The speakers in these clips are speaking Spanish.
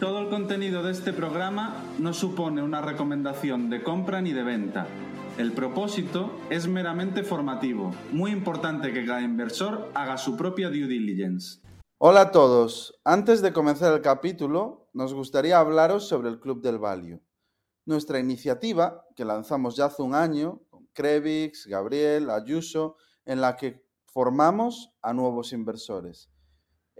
Todo el contenido de este programa no supone una recomendación de compra ni de venta. El propósito es meramente formativo. Muy importante que cada inversor haga su propia due diligence. Hola a todos. Antes de comenzar el capítulo, nos gustaría hablaros sobre el Club del Value. Nuestra iniciativa, que lanzamos ya hace un año, con Gabriel, Ayuso, en la que formamos a nuevos inversores.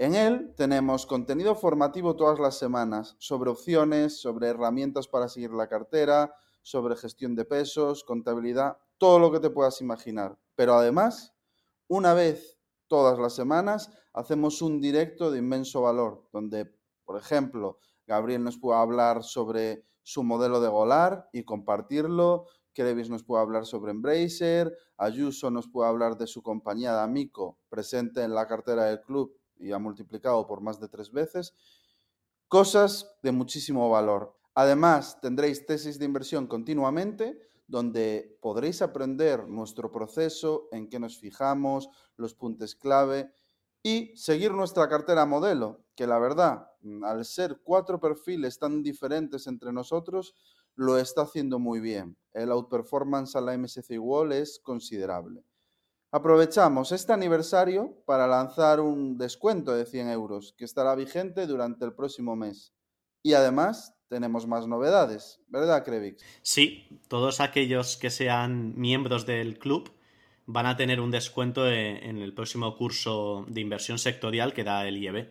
En él tenemos contenido formativo todas las semanas sobre opciones, sobre herramientas para seguir la cartera, sobre gestión de pesos, contabilidad, todo lo que te puedas imaginar. Pero además, una vez todas las semanas, hacemos un directo de inmenso valor, donde, por ejemplo, Gabriel nos puede hablar sobre su modelo de Golar y compartirlo, Krevis nos puede hablar sobre Embracer, Ayuso nos puede hablar de su compañía de Amico presente en la cartera del club y ha multiplicado por más de tres veces. Cosas de muchísimo valor. Además, tendréis tesis de inversión continuamente donde podréis aprender nuestro proceso, en qué nos fijamos, los puntos clave y seguir nuestra cartera modelo, que la verdad, al ser cuatro perfiles tan diferentes entre nosotros, lo está haciendo muy bien. El outperformance a la MSCI Wall es considerable. Aprovechamos este aniversario para lanzar un descuento de 100 euros que estará vigente durante el próximo mes. Y además tenemos más novedades, ¿verdad, Krevix? Sí, todos aquellos que sean miembros del club van a tener un descuento en el próximo curso de inversión sectorial que da el IEB.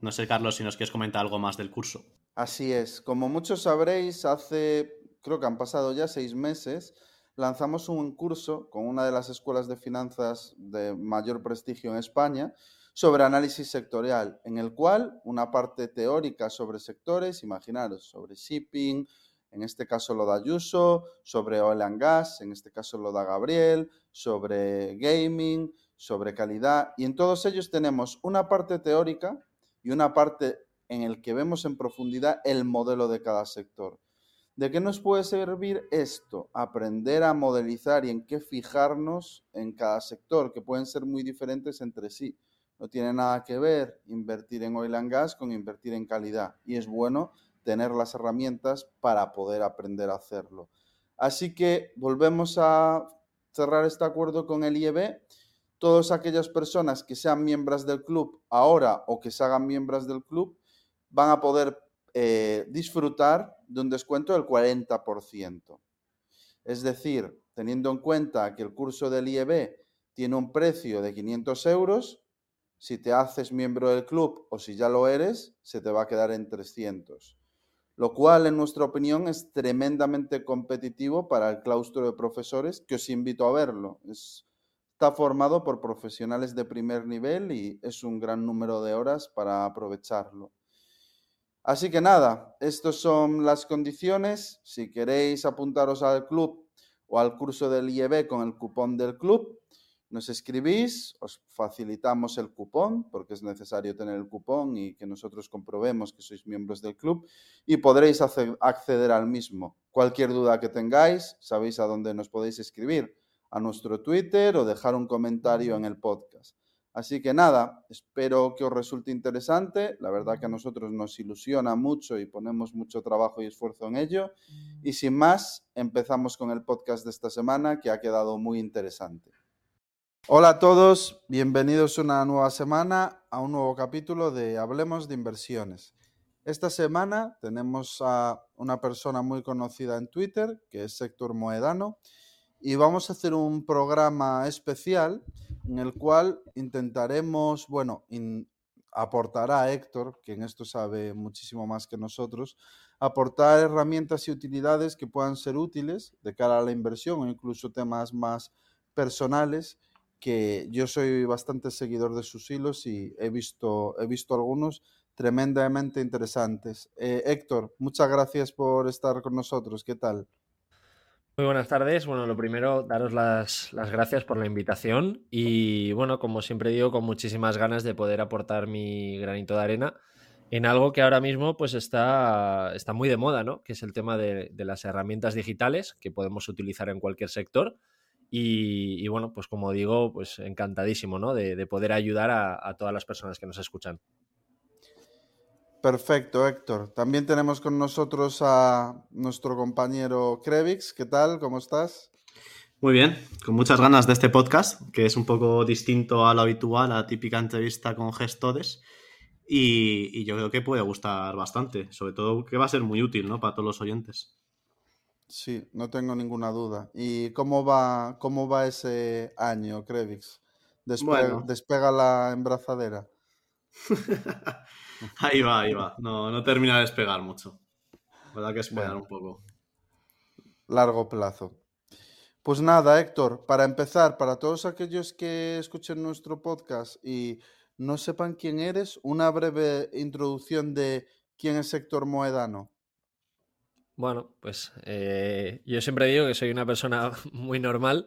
No sé, Carlos, si nos quieres comentar algo más del curso. Así es. Como muchos sabréis, hace, creo que han pasado ya seis meses, lanzamos un curso con una de las escuelas de finanzas de mayor prestigio en España sobre análisis sectorial, en el cual una parte teórica sobre sectores, imaginaros, sobre shipping, en este caso lo da Ayuso, sobre oil and gas, en este caso lo da Gabriel, sobre gaming, sobre calidad, y en todos ellos tenemos una parte teórica y una parte en el que vemos en profundidad el modelo de cada sector. ¿De qué nos puede servir esto? Aprender a modelizar y en qué fijarnos en cada sector, que pueden ser muy diferentes entre sí. No tiene nada que ver invertir en oil and gas con invertir en calidad. Y es bueno tener las herramientas para poder aprender a hacerlo. Así que volvemos a cerrar este acuerdo con el IEB. Todas aquellas personas que sean miembros del club ahora o que se hagan miembros del club van a poder eh, disfrutar de un descuento del 40%. Es decir, teniendo en cuenta que el curso del IEB tiene un precio de 500 euros, si te haces miembro del club o si ya lo eres, se te va a quedar en 300. Lo cual, en nuestra opinión, es tremendamente competitivo para el claustro de profesores, que os invito a verlo. está formado por profesionales de primer nivel y es un gran número de horas para aprovecharlo. Así que nada, estas son las condiciones. Si queréis apuntaros al club o al curso del IEB con el cupón del club, nos escribís, os facilitamos el cupón, porque es necesario tener el cupón y que nosotros comprobemos que sois miembros del club y podréis acceder al mismo. Cualquier duda que tengáis, sabéis a dónde nos podéis escribir, a nuestro Twitter o dejar un comentario en el podcast. Así que nada, espero que os resulte interesante. La verdad que a nosotros nos ilusiona mucho y ponemos mucho trabajo y esfuerzo en ello. Y sin más, empezamos con el podcast de esta semana que ha quedado muy interesante. Hola a todos, bienvenidos una nueva semana a un nuevo capítulo de Hablemos de Inversiones. Esta semana tenemos a una persona muy conocida en Twitter, que es Héctor Moedano, y vamos a hacer un programa especial en el cual intentaremos, bueno, aportará a Héctor, que en esto sabe muchísimo más que nosotros, aportar herramientas y utilidades que puedan ser útiles de cara a la inversión o incluso temas más personales que yo soy bastante seguidor de sus hilos y he visto, he visto algunos tremendamente interesantes. Eh, Héctor, muchas gracias por estar con nosotros. ¿Qué tal? Muy buenas tardes. Bueno, lo primero, daros las, gracias por la invitación y bueno, como siempre digo, con muchísimas ganas de poder aportar mi granito de arena en algo que ahora mismo pues está, está muy de moda, ¿no? Que es el tema de, las herramientas digitales que podemos utilizar en cualquier sector. Y, bueno, pues como digo, pues encantadísimo, ¿no? De, poder ayudar a todas las personas que nos escuchan. Perfecto, Héctor. También tenemos con nosotros a nuestro compañero Krevix. ¿Qué tal? ¿Cómo estás? Muy bien, con muchas ganas de este podcast, que es un poco distinto a lo habitual, a la típica entrevista con gestores. Y, yo creo que puede gustar bastante, sobre todo que va a ser muy útil ¿no? para todos los oyentes. Sí, no tengo ninguna duda. ¿Y cómo va, cómo va ese año, Krevix? ¿Despega la embrazadera? Ahí va, ahí va. No, no termina de despegar mucho. Verdad que esperar un poco. Largo plazo. Pues nada, Héctor, para empezar, para todos aquellos que escuchen nuestro podcast y no sepan quién eres, una breve introducción de quién es Héctor Moedano. Bueno, pues eh, yo siempre digo que soy una persona muy normal,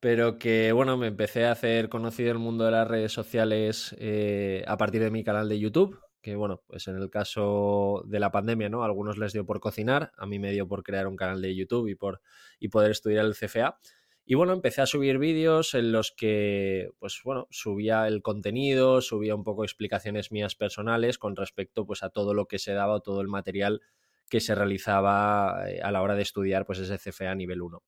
pero que bueno, me empecé a hacer conocido el mundo de las redes sociales eh, a partir de mi canal de YouTube, que bueno, pues en el caso de la pandemia, ¿no? A algunos les dio por cocinar, a mí me dio por crear un canal de YouTube y por y poder estudiar el CFA. Y bueno, empecé a subir vídeos en los que, pues bueno, subía el contenido, subía un poco explicaciones mías personales con respecto pues a todo lo que se daba, todo el material que se realizaba eh, a la hora de estudiar pues ese CFA nivel 1.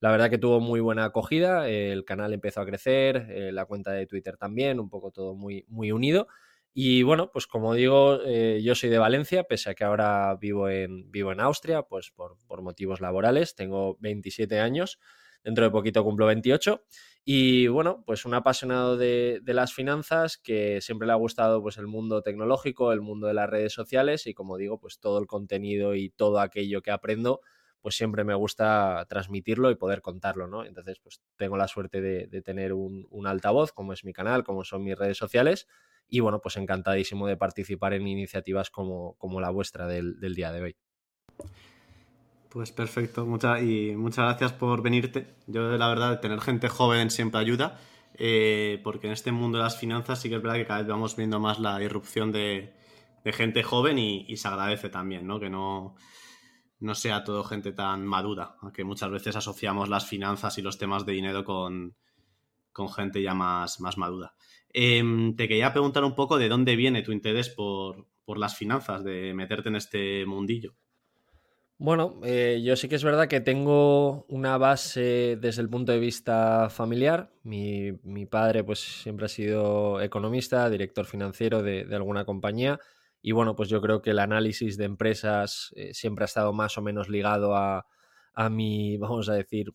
La verdad que tuvo muy buena acogida, el canal empezó a crecer, eh, la cuenta de Twitter también, un poco todo muy, muy unido. Y bueno, pues como digo, eh, yo soy de Valencia, pese a que ahora vivo en, vivo en Austria, pues por, motivos laborales, tengo 27 años, dentro de poquito cumplo 28. Y bueno, pues un apasionado de, las finanzas que siempre le ha gustado pues el mundo tecnológico, el mundo de las redes sociales y como digo, pues todo el contenido y todo aquello que aprendo, pues siempre me gusta transmitirlo y poder contarlo, ¿no? Entonces, pues tengo la suerte de, tener un altavoz, como es mi canal, como son mis redes sociales y bueno, pues encantadísimo de participar en iniciativas como, la vuestra del, día de hoy. Pues perfecto, muchas y muchas gracias por venirte. Yo, la verdad, tener gente joven siempre ayuda, eh, porque en este mundo de las finanzas sí que es verdad que cada vez vamos viendo más la irrupción de, gente joven y, se agradece también, ¿no? Que no, no sea todo gente tan madura, aunque muchas veces asociamos las finanzas y los temas de dinero con, con gente ya más, más madura. Em, te quería preguntar un poco de dónde viene tu interés por, las finanzas, de meterte en este mundillo. Bueno, eh, yo sí que es verdad que tengo una base desde el punto de vista familiar. Mi, padre pues siempre ha sido economista, director financiero de, alguna compañía y bueno, pues yo creo que el análisis de empresas eh, siempre ha estado más o menos ligado a, a mi, vamos a decir,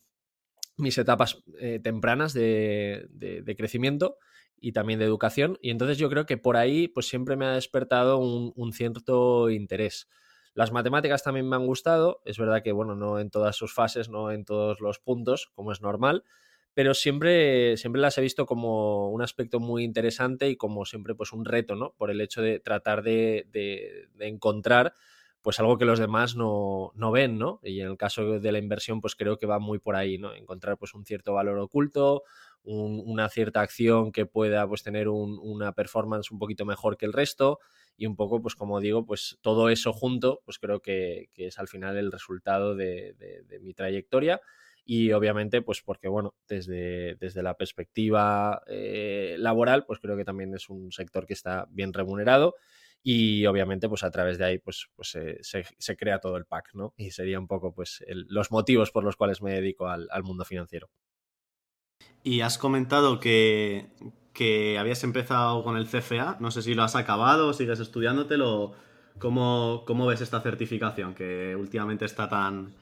mis etapas eh, tempranas de, de, crecimiento y también de educación. Y entonces yo creo que por ahí pues siempre me ha despertado un, cierto interés. Las matemáticas también me han gustado, es verdad que bueno, no en todas sus fases, no en todos los puntos, como es normal, pero siempre, siempre las he visto como un aspecto muy interesante y como siempre pues un reto, ¿no? Por el hecho de tratar de, de, encontrar pues algo que los demás no, ven, ¿no? Y en el caso de la inversión, pues creo que va muy por ahí, ¿no? Encontrar pues un cierto valor oculto, una cierta acción que pueda pues tener una performance un poquito mejor que el resto y un poco, pues como digo, pues todo eso junto, pues creo que, es al final el resultado de, mi trayectoria y obviamente pues porque bueno desde, desde la perspectiva eh, laboral pues creo que también es un sector que está bien remunerado y obviamente pues a través de ahí pues, pues se, crea todo el pack, ¿no? Y sería un poco pues los motivos por los cuales me dedico al, mundo financiero. Y has comentado que, que, habías empezado con el CFA, no sé si lo has acabado, sigues estudiándotelo, ¿cómo, cómo ves esta certificación que últimamente está tan,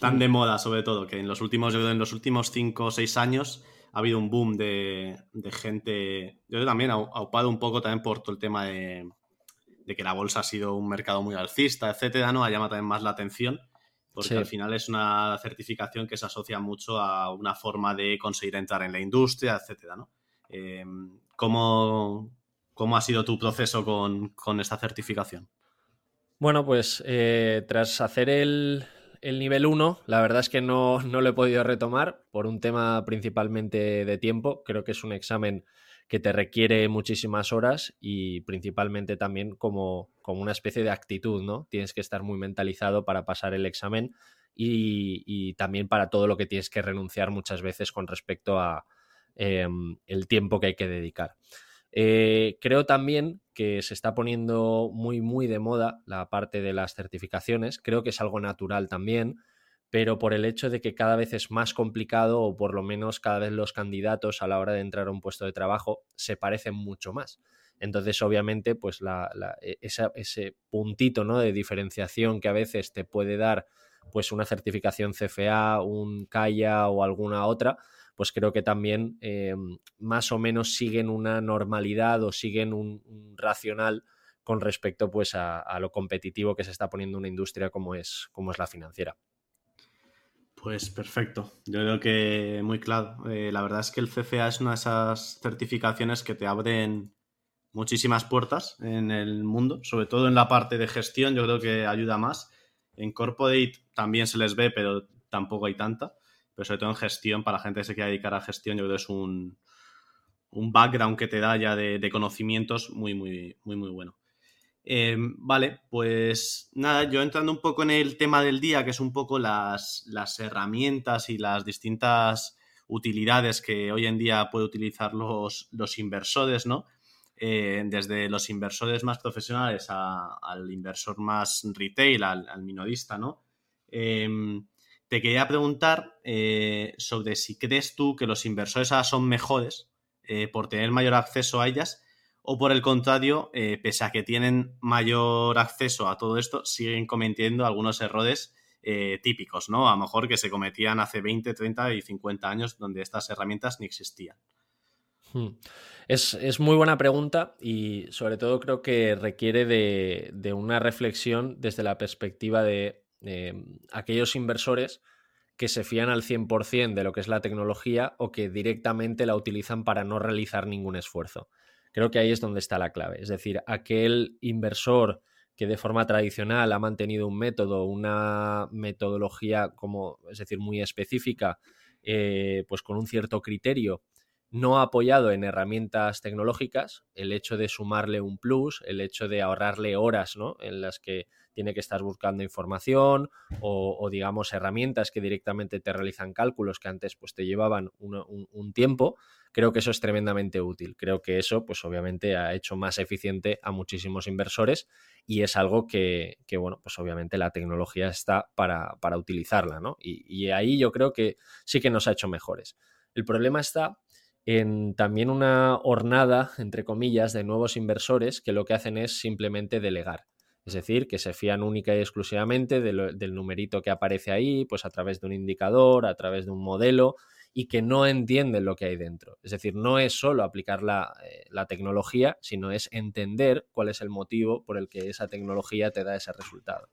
tan de moda sobre todo, que en los últimos, en los últimos 5 o 6 años ha habido un boom de, de gente, yo también aupado un poco también por todo el tema de, de que la bolsa ha sido un mercado muy alcista, etcétera, ¿no? Ha llamado también más la atención, porque al final es una certificación que se asocia mucho a una forma de conseguir entrar en la industria, etcétera, ¿no? Em, ¿cómo, ha sido tu proceso con, esta certificación? Bueno, pues eh, tras hacer el, el nivel 1, la verdad es que no, no lo he podido retomar por un tema principalmente de tiempo. Creo que es un examen que te requiere muchísimas horas y principalmente también como, como una especie de actitud, ¿no? Tienes que estar muy mentalizado para pasar el examen y, también para todo lo que tienes que renunciar muchas veces con respecto a em, el tiempo que hay que dedicar. Eh, creo también que se está poniendo muy, muy de moda la parte de las certificaciones. Creo que es algo natural también pero por el hecho de que cada vez es más complicado o por lo menos cada vez los candidatos a la hora de entrar a un puesto de trabajo se parecen mucho más. Entonces, obviamente, pues e, ese puntito ¿no? de diferenciación que a veces te puede dar pues una certificación CFA, un CAIA o alguna otra, pues creo que también eh, más o menos siguen una normalidad o siguen un, racional con respecto pues a, a, lo competitivo que se está poniendo una industria como es, como es la financiera. Pues perfecto. Yo creo que muy claro. Eh, la verdad es que el CFA es una de esas certificaciones que te abren muchísimas puertas en el mundo, sobre todo en la parte de gestión, yo creo que ayuda más. En Corporate también se les ve, pero tampoco hay tanta. Pero sobre todo en gestión, para la gente que se quiera dedicar a gestión, yo creo que es un, un background que te da ya de, de conocimientos muy, muy, muy, muy bueno. Em, vale, pues nada, yo entrando un poco en el tema del día, que es un poco las, herramientas y las distintas utilidades que hoy en día puede utilizar los, inversores, ¿no? Eh, desde los inversores más profesionales al inversor más retail, al, minorista, ¿no? Em, te quería preguntar eh, sobre si crees tú que los inversores ahora son mejores eh, por tener mayor acceso a ellas o por el contrario, eh, pese a que tienen mayor acceso a todo esto, siguen cometiendo algunos errores eh, típicos, ¿no? A lo mejor que se cometían hace 20, 30 y 50 años donde estas herramientas ni existían. Hmm. Es, muy buena pregunta y sobre todo creo que requiere de, una reflexión desde la perspectiva de aquellos inversores que se fían al 100% de lo que es la tecnología o que directamente la utilizan para no realizar ningún esfuerzo. Creo que ahí es donde está la clave. Es decir, aquel inversor que de forma tradicional ha mantenido un método, una metodología como, es decir, muy específica, eh, pues con un cierto criterio, no apoyado en herramientas tecnológicas, el hecho de sumarle un plus, el hecho de ahorrarle horas ¿no? en las que tiene que estar buscando información o, digamos herramientas que directamente te realizan cálculos que antes pues te llevaban un, tiempo, creo que eso es tremendamente útil. Creo que eso pues obviamente ha hecho más eficiente a muchísimos inversores y es algo que, bueno, pues obviamente la tecnología está para, utilizarla, ¿no? Y ahí yo creo que sí que nos ha hecho mejores. El problema está en también una hornada, entre comillas, de nuevos inversores que lo que hacen es simplemente delegar. Es decir, que se fían única y exclusivamente del numerito que aparece ahí, pues a través de un indicador, a través de un modelo, y que no entienden lo que hay dentro. Es decir, no es solo aplicar la, eh, tecnología, sino es entender cuál es el motivo por el que esa tecnología te da ese resultado.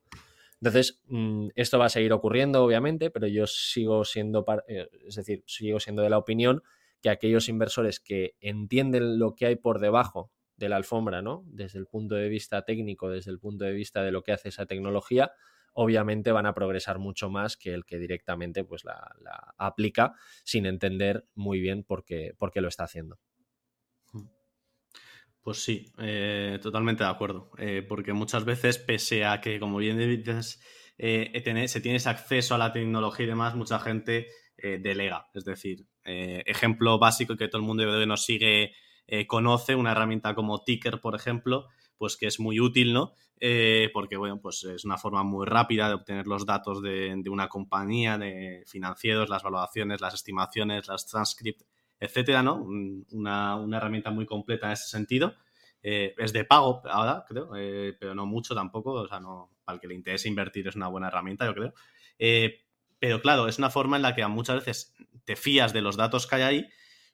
Entonces, mm, esto va a seguir ocurriendo, obviamente, pero yo sigo siendo, eh, es decir, sigo siendo de la opinión que aquellos inversores que entienden lo que hay por debajo de la alfombra, ¿no? Desde el punto de vista técnico, desde el punto de vista de lo que hace esa tecnología, obviamente van a progresar mucho más que el que directamente pues la, aplica sin entender muy bien por qué, por qué lo está haciendo. Pues sí, eh, totalmente de acuerdo. Eh, porque muchas veces, pese a que, como bien dices, eh, se tienes acceso a la tecnología y demás, mucha gente delega. Es decir, ejemplo básico que todo el mundo nos sigue eh, conoce una herramienta como Ticker, por ejemplo, pues que es muy útil, ¿no? Eh, porque, bueno, pues es una forma muy rápida de obtener los datos de, una compañía, de financieros, las evaluaciones, las estimaciones, las transcripts, etcétera, ¿no? Una, herramienta muy completa en ese sentido. Eh, es de pago ahora, creo, pero no mucho tampoco. O sea, no, para el que le interese invertir es una buena herramienta, yo creo. pero claro, es una forma en la que muchas veces te fías de los datos que hay ahí,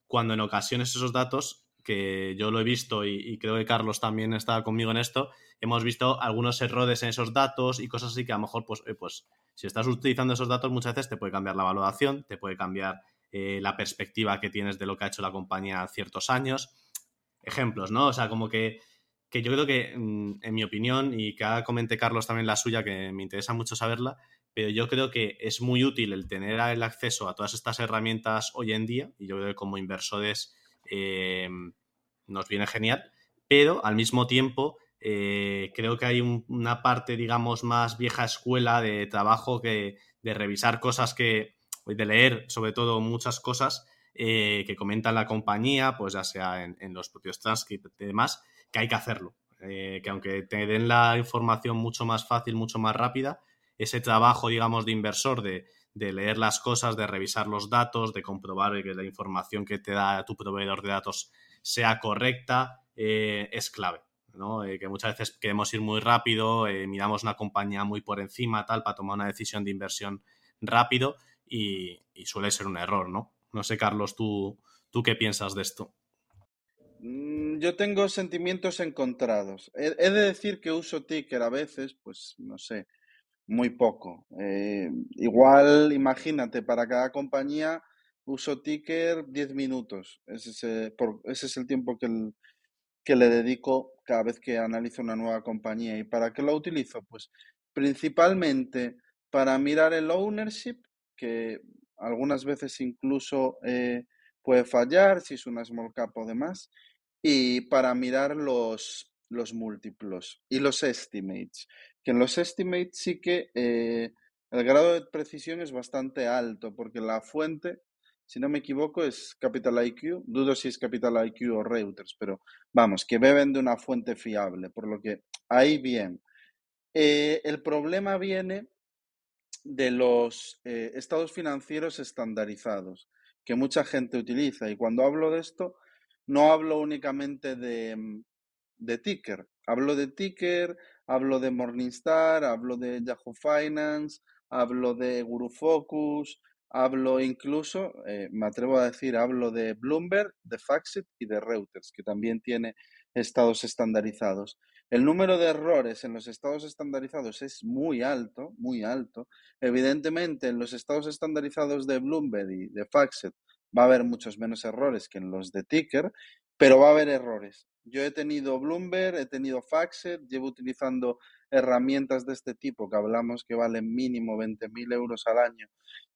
cuando en ocasiones esos datos que yo lo he visto y, creo que Carlos también está conmigo en esto, hemos visto algunos errores en esos datos y cosas así que a lo mejor, pues, eh, pues si estás utilizando esos datos muchas veces te puede cambiar la valoración, te puede cambiar eh, la perspectiva que tienes de lo que ha hecho la compañía ciertos años. Ejemplos, ¿no? O sea, como que, que yo creo que, mm, en mi opinión, y que ahora comente Carlos también la suya, que me interesa mucho saberla, pero yo creo que es muy útil el tener el acceso a todas estas herramientas hoy en día y yo creo que como inversores eh, nos viene genial, pero al mismo tiempo eh, creo que hay una parte, digamos, más vieja escuela de trabajo que de revisar cosas que, de leer sobre todo muchas cosas eh, que comenta la compañía, pues ya sea en, en los propios transcripts y demás, que hay que hacerlo. que aunque te den la información mucho más fácil, mucho más rápida, ese trabajo, digamos, de inversor, de, leer las cosas, de revisar los datos, de comprobar que la información que te da tu proveedor de datos sea correcta, eh, es clave. ¿no? Eh, que muchas veces queremos ir muy rápido, eh, miramos una compañía muy por encima, tal, para tomar una decisión de inversión rápido y, suele ser un error, ¿no? No sé, Carlos, ¿tú, tú qué piensas de esto? Mm, yo tengo sentimientos encontrados. He, he de decir que uso Ticker a veces, pues no sé, muy poco. Eh, igual, imagínate, para cada compañía uso ticker 10 minutos. Ese es, por, ese es el tiempo que, que le dedico cada vez que analizo una nueva compañía. ¿Y para qué lo utilizo? Pues principalmente para mirar el ownership, que algunas veces incluso eh, puede fallar si es una small cap o demás, y para mirar los, los múltiplos y los estimates que en los estimates sí que eh, el grado de precisión es bastante alto, porque la fuente, si no me equivoco, es Capital IQ. Dudo si es Capital IQ o Reuters, pero vamos, que beben de una fuente fiable, por lo que ahí bien. Eh, el problema viene de los eh, estados financieros estandarizados que mucha gente utiliza. Y cuando hablo de esto, no hablo únicamente de, de ticker. Hablo de ticker, hablo de Morningstar, hablo de Yahoo Finance, hablo de Guru Focus, hablo incluso, eh, me atrevo a decir, hablo de Bloomberg, de Faxit y de Reuters, que también tiene estados estandarizados. El número de errores en los estados estandarizados es muy alto, muy alto. Evidentemente, en los estados estandarizados de Bloomberg y de Faxit va a haber muchos menos errores que en los de Ticker, pero va a haber errores. Yo he tenido Bloomberg, he tenido Faxet, llevo utilizando herramientas de este tipo, que hablamos que valen mínimo 20.000 euros al año.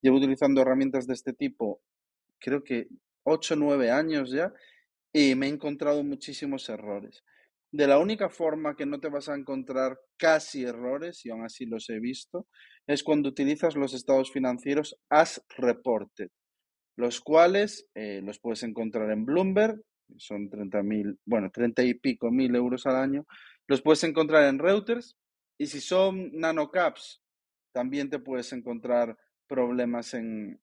Llevo utilizando herramientas de este tipo, creo que 8 o 9 años ya, y me he encontrado muchísimos errores. De la única forma que no te vas a encontrar casi errores, y aún así los he visto, es cuando utilizas los estados financieros as reported, los cuales eh, los puedes encontrar en Bloomberg, son 30 mil, bueno, 30 y pico mil euros al año. Los puedes encontrar en Reuters y si son nanocaps, también te puedes encontrar problemas en,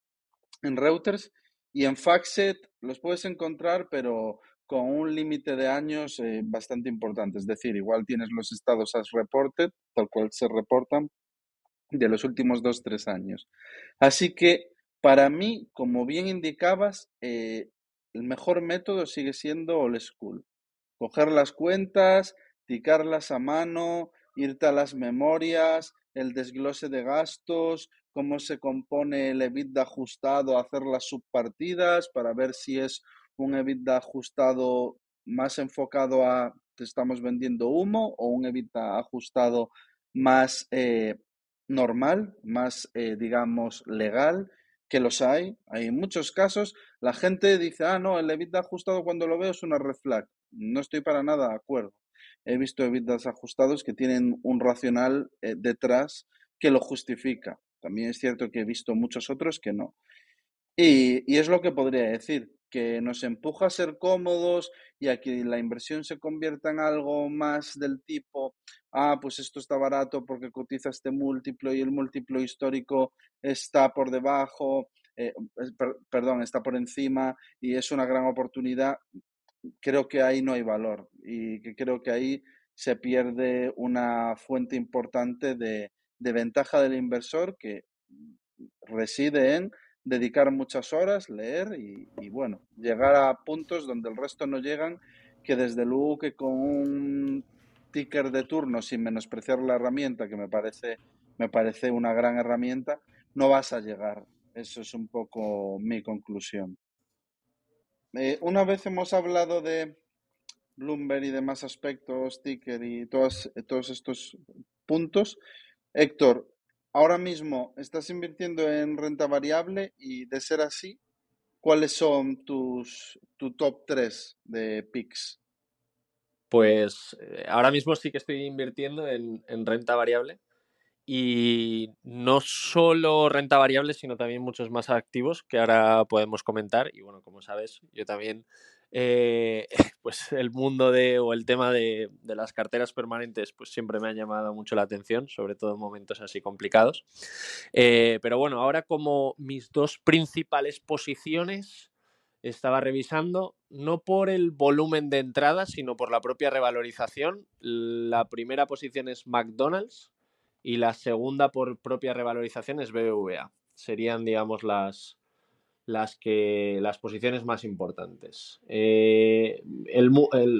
en Reuters. Y en Faxet los puedes encontrar, pero con un límite de años eh, bastante importante. Es decir, igual tienes los estados as reported, tal cual se reportan, de los últimos dos, tres años. Así que para mí, como bien indicabas, eh, el mejor método sigue siendo old school. Coger las cuentas, ticarlas a mano, irte a las memorias, el desglose de gastos, cómo se compone el EBITDA ajustado, hacer las subpartidas para ver si es un EBITDA ajustado más enfocado a te estamos vendiendo humo o un EBITDA ajustado más eh, normal, más, eh, digamos, legal que los hay, hay muchos casos, la gente dice, ah, no, el EBITDA ajustado cuando lo veo es una red flag. No estoy para nada de acuerdo. He visto EBITDAs ajustados que tienen un racional eh, detrás que lo justifica. También es cierto que he visto muchos otros que no. Y, y es lo que podría decir que nos empuja a ser cómodos y a que la inversión se convierta en algo más del tipo, ah, pues esto está barato porque cotiza este múltiplo y el múltiplo histórico está por debajo, eh, perdón, está por encima y es una gran oportunidad, creo que ahí no hay valor y que creo que ahí se pierde una fuente importante de, de ventaja del inversor que reside en dedicar muchas horas, leer y, bueno, llegar a puntos donde el resto no llegan, que desde luego que con un ticker de turno, sin menospreciar la herramienta, que me parece, me parece una gran herramienta, no vas a llegar. Eso es un poco mi conclusión. Eh, una vez hemos hablado de Bloomberg y demás aspectos, ticker y todos, todos estos puntos, Héctor, ahora mismo estás invirtiendo en renta variable y de ser así, ¿cuáles son tus tu top 3 de picks? Pues eh, ahora mismo sí que estoy invirtiendo en, en renta variable y no solo renta variable, sino también muchos más activos que ahora podemos comentar. Y bueno, como sabes, yo también, eh, pues el mundo de o el tema de, de, las carteras permanentes, pues siempre me ha llamado mucho la atención, sobre todo en momentos así complicados. Eh, pero bueno, ahora como mis dos principales posiciones estaba revisando, no por el volumen de entradas, sino por la propia revalorización. La primera posición es McDonald's y la segunda por propia revalorización es BBVA. Serían, digamos, las, las, que, las posiciones más importantes. Eh, el,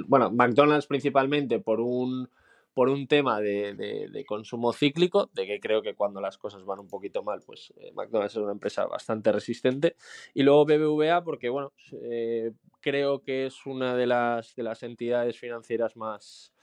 bueno, McDonald's principalmente por un, por un tema de, de, de, consumo cíclico, de que creo que cuando las cosas van un poquito mal, pues eh, McDonald's es una empresa bastante resistente. Y luego BBVA porque, bueno, eh, creo que es una de las, de las entidades financieras más,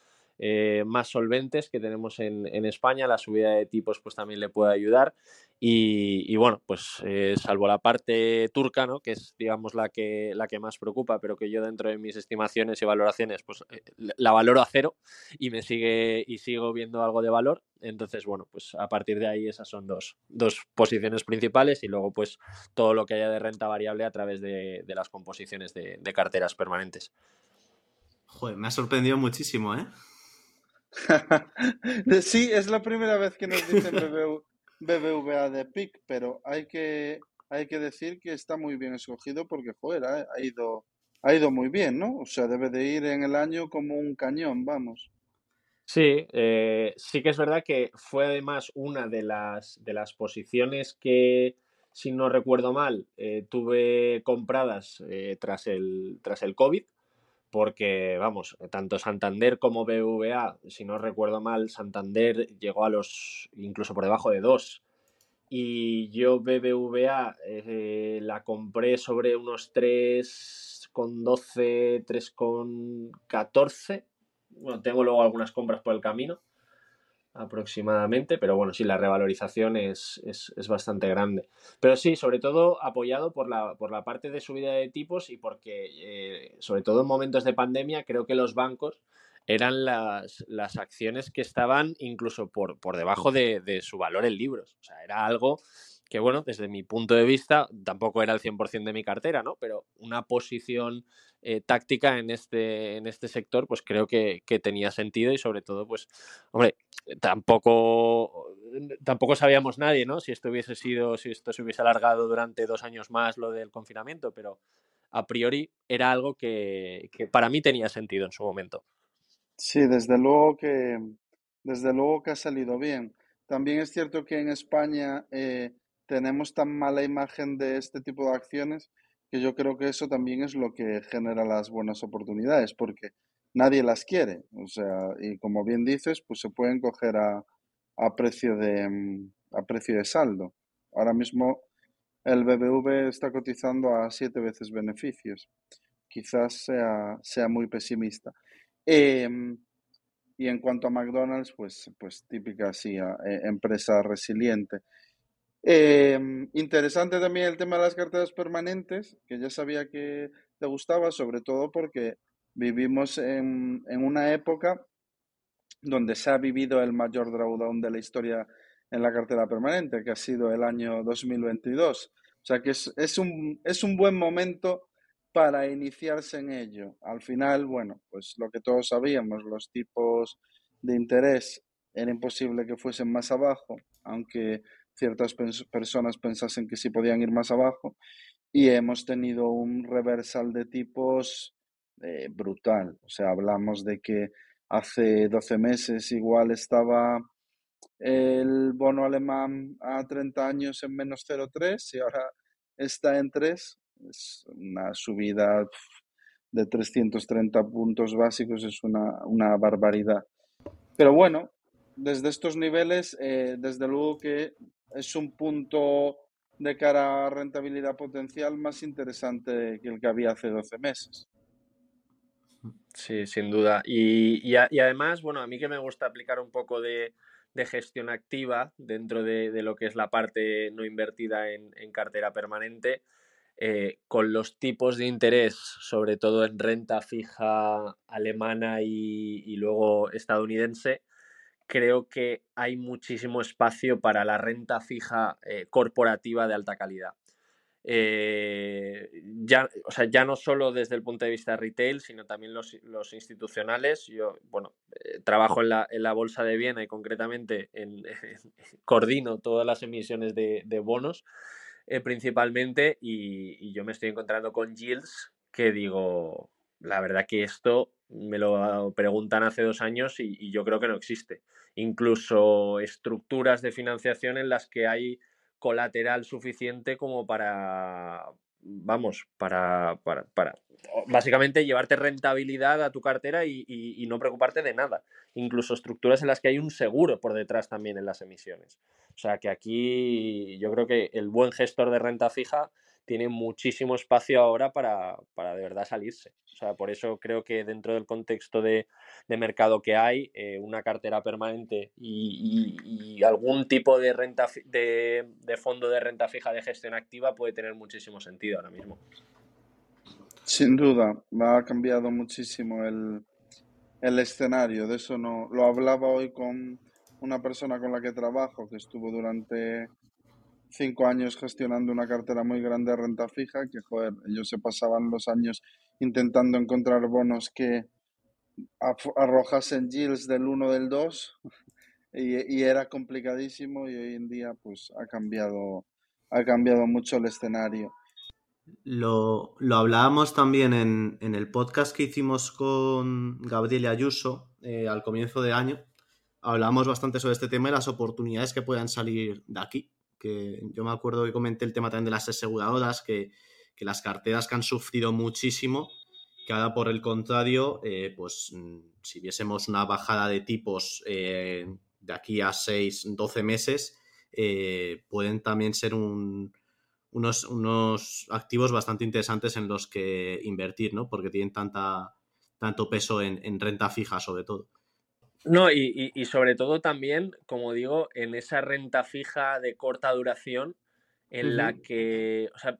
eh, más solventes que tenemos en, España. La subida de tipos pues también le puede ayudar. Y, y bueno, pues eh, salvo la parte turca, ¿no? que es digamos la que, la que más preocupa, pero que yo dentro de mis estimaciones y valoraciones pues eh, la valoro a cero y me sigue y sigo viendo algo de valor. Entonces, bueno, pues a partir de ahí esas son dos, dos posiciones principales y luego pues todo lo que haya de renta variable a través de, de las composiciones de, de carteras permanentes. Joder, me ha sorprendido muchísimo, ¿eh? sí, es la primera vez que nos dicen BBVA de PIC, pero hay que, hay que decir que está muy bien escogido porque, joder, ha, ha, ido, ha ido muy bien, ¿no? O sea, debe de ir en el año como un cañón, vamos. Sí, eh, sí que es verdad que fue además una de las, de las posiciones que, si no recuerdo mal, eh, tuve compradas eh, tras, el, tras el COVID porque, vamos, tanto Santander como BVA, si no recuerdo mal, Santander llegó a los incluso por debajo de 2. Y yo BBVA eh, la compré sobre unos 3,12, 3,14. Bueno, tengo luego algunas compras por el camino aproximadamente, pero bueno, sí, la revalorización es, es, es, bastante grande. Pero sí, sobre todo apoyado por la, por la parte de subida de tipos y porque, eh, sobre todo en momentos de pandemia, creo que los bancos eran las, las acciones que estaban incluso por, por debajo de, de, su valor en libros. O sea, era algo que, bueno, desde mi punto de vista, tampoco era el 100% de mi cartera, ¿no? Pero una posición eh, táctica en este, en este sector, pues creo que, tenía sentido y sobre todo, pues, hombre, tampoco, tampoco sabíamos nadie, ¿no? Si esto hubiese sido, si esto se hubiese alargado durante dos años más lo del confinamiento, pero a priori era algo que, que para mí tenía sentido en su momento. Sí, desde luego que, desde luego que ha salido bien. También es cierto que en España eh, tenemos tan mala imagen de este tipo de acciones que yo creo que eso también es lo que genera las buenas oportunidades, porque nadie las quiere. O sea, y como bien dices, pues se pueden coger a, a precio de mm, a precio de saldo. Ahora mismo el BBV está cotizando a siete veces beneficios. Quizás sea, sea muy pesimista. Eh, y en cuanto a McDonald's, pues, pues típica sí, eh, empresa resiliente. Eh, interesante también el tema de las carteras permanentes, que ya sabía que te gustaba, sobre todo porque vivimos en, en, una época donde se ha vivido el mayor drawdown de la historia en la cartera permanente, que ha sido el año 2022. O sea que es, es, un, es un buen momento para iniciarse en ello. Al final, bueno, pues lo que todos sabíamos, los tipos de interés era imposible que fuesen más abajo, aunque ciertas personas pensasen que sí podían ir más abajo y hemos tenido un reversal de tipos eh, brutal. O sea, hablamos de que hace 12 meses igual estaba el bono alemán a 30 años en menos 0,3 y ahora está en 3. Es una subida de 330 puntos básicos, es una, una barbaridad. Pero bueno, desde estos niveles, eh, desde luego que es un punto de cara a rentabilidad potencial más interesante que el que había hace 12 meses. Sí, sin duda. Y, además, bueno, a mí que me gusta aplicar un poco de de gestión activa dentro de, lo que es la parte no invertida en, cartera permanente, eh, con los tipos de interés, sobre todo en renta fija alemana y, luego estadounidense, creo que hay muchísimo espacio para la renta fija eh, corporativa de alta calidad. Eh, ya, o sea, ya no solo desde el punto de vista retail, sino también los, institucionales. Yo, bueno, eh, trabajo en la, en la, Bolsa de Viena y concretamente en, coordino todas las emisiones de, bonos eh, principalmente y, yo me estoy encontrando con yields que digo, la verdad que esto me lo preguntan hace dos años y, y yo creo que no existe. Incluso estructuras de financiación en las que hay colateral suficiente como para, vamos, para, para, para básicamente llevarte rentabilidad a tu cartera y, y, no preocuparte de nada. Incluso estructuras en las que hay un seguro por detrás también en las emisiones. O sea que aquí yo creo que el buen gestor de renta fija tiene muchísimo espacio ahora para, para de verdad salirse. O sea, por eso creo que dentro del contexto de, de mercado que hay, eh, una cartera permanente y, y, algún tipo de, renta, de, de fondo de renta fija de gestión activa puede tener muchísimo sentido ahora mismo. Sin duda, ha cambiado muchísimo el, el escenario. De eso no lo hablaba hoy con una persona con la que trabajo, que estuvo durante cinco años gestionando una cartera muy grande de renta fija, que joder, ellos se pasaban los años intentando encontrar bonos que arrojasen yields del 1 del 2 y, era complicadísimo y hoy en día pues ha cambiado, ha cambiado mucho el escenario. Lo, lo hablábamos también en, en, el podcast que hicimos con Gabriel Ayuso eh, al comienzo de año. Hablábamos bastante sobre este tema y las oportunidades que puedan salir de aquí que yo me acuerdo que comenté el tema también de las aseguradoras, que, las carteras que han sufrido muchísimo, que ahora por el contrario, eh, pues mm, si viésemos una bajada de tipos eh, de aquí a 6, 12 meses, eh, pueden también ser unos, unos, activos bastante interesantes en los que invertir, ¿no? Porque tienen tanta, tanto peso en renta fija sobre todo. No, y, y, sobre todo también, como digo, en esa renta fija de corta duración en la que, o sea,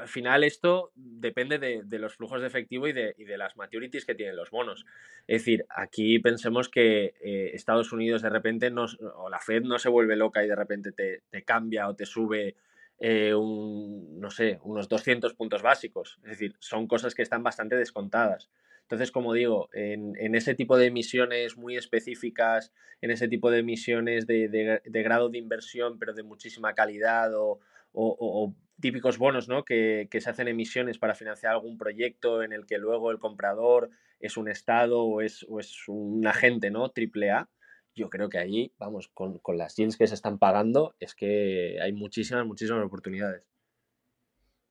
al final esto depende de, los flujos de efectivo y de, y de, las maturities que tienen los bonos. Es decir, aquí pensemos que eh, Estados Unidos de repente no, o la Fed no se vuelve loca y de repente te, te cambia o te sube eh, un, no sé, unos 200 puntos básicos. Es decir, son cosas que están bastante descontadas. Entonces, como digo, en, ese tipo de emisiones muy específicas, en ese tipo de emisiones de, grado de inversión, pero de muchísima calidad o, típicos bonos, ¿no? Que, se hacen emisiones para financiar algún proyecto en el que luego el comprador es un Estado o es, un agente, ¿no? Triple A. Yo creo que allí, vamos, con, con las yields que se están pagando, es que hay muchísimas, muchísimas oportunidades.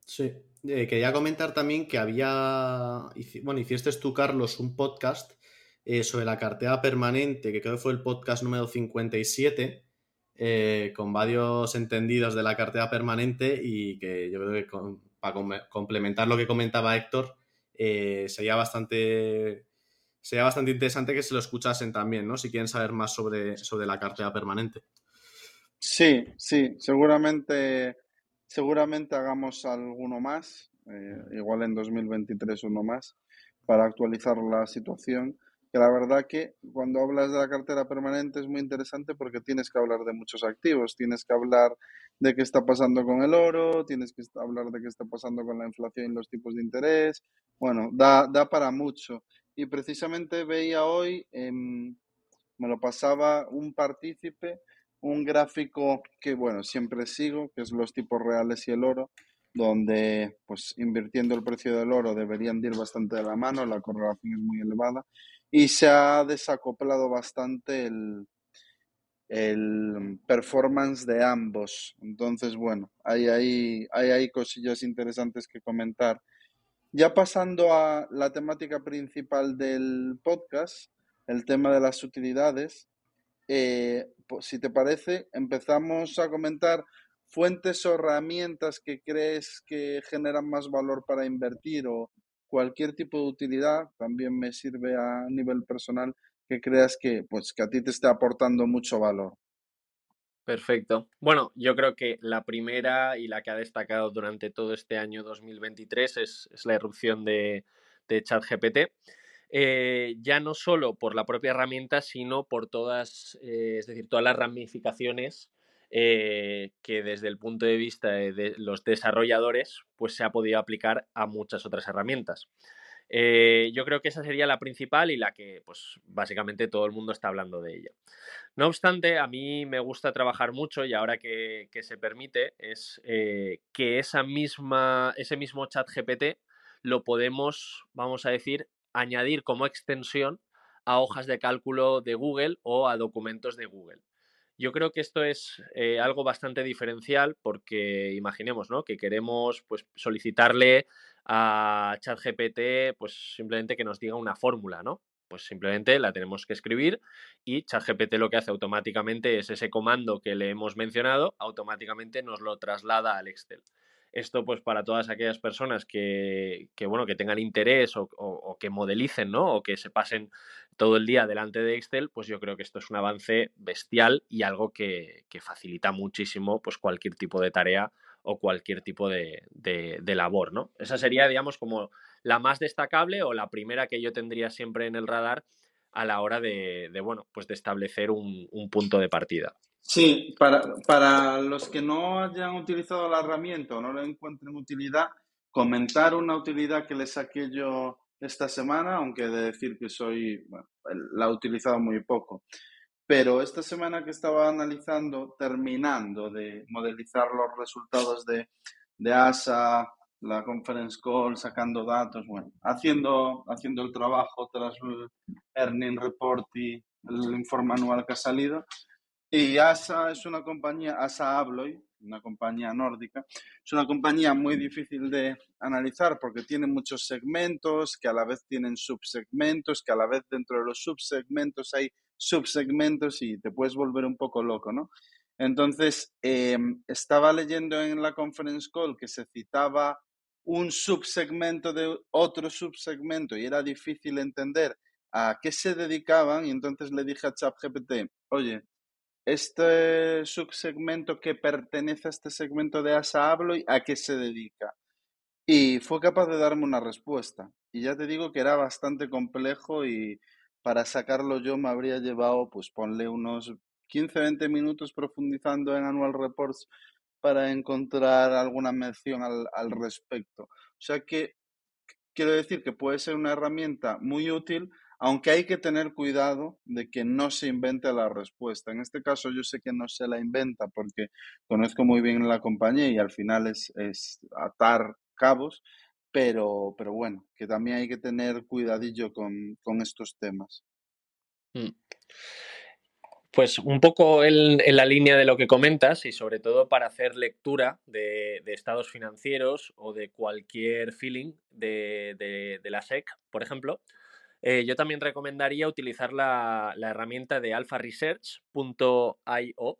Sí, eh, quería comentar también que había, bueno, hiciste tú, Carlos, un podcast eh, sobre la cartera permanente, que creo que fue el podcast número 57, eh, con varios entendidos de la cartera permanente y que yo creo que para complementar lo que comentaba Héctor, sería bastante sería bastante interesante que se lo escuchasen también, ¿no? Si quieren saber más sobre, sobre la cartera permanente. Sí, sí, seguramente Seguramente hagamos alguno más, eh, igual en 2023 uno más, para actualizar la situación. Que la verdad que cuando hablas de la cartera permanente es muy interesante porque tienes que hablar de muchos activos, tienes que hablar de qué está pasando con el oro, tienes que hablar de qué está pasando con la inflación y los tipos de interés. Bueno, da, da para mucho. Y precisamente veía hoy, me lo pasaba un partícipe, un gráfico que, bueno, siempre sigo, que es los tipos reales y el oro, donde, pues, invirtiendo el precio del oro deberían ir bastante de la mano, la correlación es muy elevada, y se ha desacoplado bastante el, el performance de ambos. Entonces, bueno, hay ahí, hay ahí cosillas interesantes que comentar. Ya pasando a la temática principal del podcast, el tema de las utilidades, eh, si te parece, empezamos a comentar fuentes o herramientas que crees que generan más valor para invertir o cualquier tipo de utilidad, también me sirve a nivel personal que creas que, pues, que a ti te esté aportando mucho valor. Perfecto. Bueno, yo creo que la primera y la que ha destacado durante todo este año 2023 es, es la irrupción de, de ChatGPT. Eh, ya no solo por la propia herramienta, sino por todas, eh, es decir, todas las ramificaciones eh, que desde el punto de vista de los desarrolladores, pues se ha podido aplicar a muchas otras herramientas. yo creo que esa sería la principal y la que, pues, básicamente todo el mundo está hablando de ella. No obstante, a mí me gusta trabajar mucho y ahora que, se permite es que esa misma, ese mismo chat GPT lo podemos, vamos a decir, añadir como extensión a hojas de cálculo de Google o a documentos de Google. Yo creo que esto es eh, algo bastante diferencial porque imaginemos ¿no? que queremos pues, solicitarle a ChatGPT pues, simplemente que nos diga una fórmula, ¿no? Pues simplemente la tenemos que escribir y ChatGPT lo que hace automáticamente es ese comando que le hemos mencionado, automáticamente nos lo traslada al Excel. Esto, pues, para todas aquellas personas que, bueno, que tengan interés o, que modelicen, ¿no? O que se pasen todo el día delante de Excel, pues yo creo que esto es un avance bestial y algo que, facilita muchísimo, pues, cualquier tipo de tarea o cualquier tipo de, labor, ¿no? Esa sería, digamos, como la más destacable o la primera que yo tendría siempre en el radar a la hora de, bueno, pues de establecer un, punto de partida. Sí, para, para, los que no hayan utilizado la herramienta o no le encuentren utilidad, comentar una utilidad que le saqué yo esta semana, aunque de decir que soy, bueno, la he utilizado muy poco. Pero esta semana que estaba analizando, terminando de modelizar los resultados de, de ASA, la conference call, sacando datos, bueno, haciendo, haciendo el trabajo tras el earning report y el informe anual que ha salido. Y ASA es una compañía, ASA Abloy, una compañía nórdica, es una compañía muy difícil de analizar porque tiene muchos segmentos, que a la vez tienen subsegmentos, que a la vez dentro de los subsegmentos hay subsegmentos y te puedes volver un poco loco, ¿no? Entonces, em, estaba leyendo en la conference call que se citaba un subsegmento de otro subsegmento y era difícil entender a qué se dedicaban y entonces le dije a ChatGPT, oye, este subsegmento que pertenece a este segmento de ASA hablo y a qué se dedica. Y fue capaz de darme una respuesta. Y ya te digo que era bastante complejo y para sacarlo yo me habría llevado, pues ponle unos 15-20 minutos profundizando en Annual Reports para encontrar alguna mención al, al respecto. O sea que quiero decir que puede ser una herramienta muy útil, aunque hay que tener cuidado de que no se invente la respuesta. En este caso yo sé que no se la inventa porque conozco muy bien la compañía y al final es, es atar cabos, pero, pero bueno, que también hay que tener cuidadillo con, con estos temas. Mm. Pues un poco en, la línea de lo que comentas y sobre todo para hacer lectura de, estados financieros o de cualquier feeling de, la SEC, por ejemplo, eh, yo también recomendaría utilizar la, herramienta de alpharesearch.io,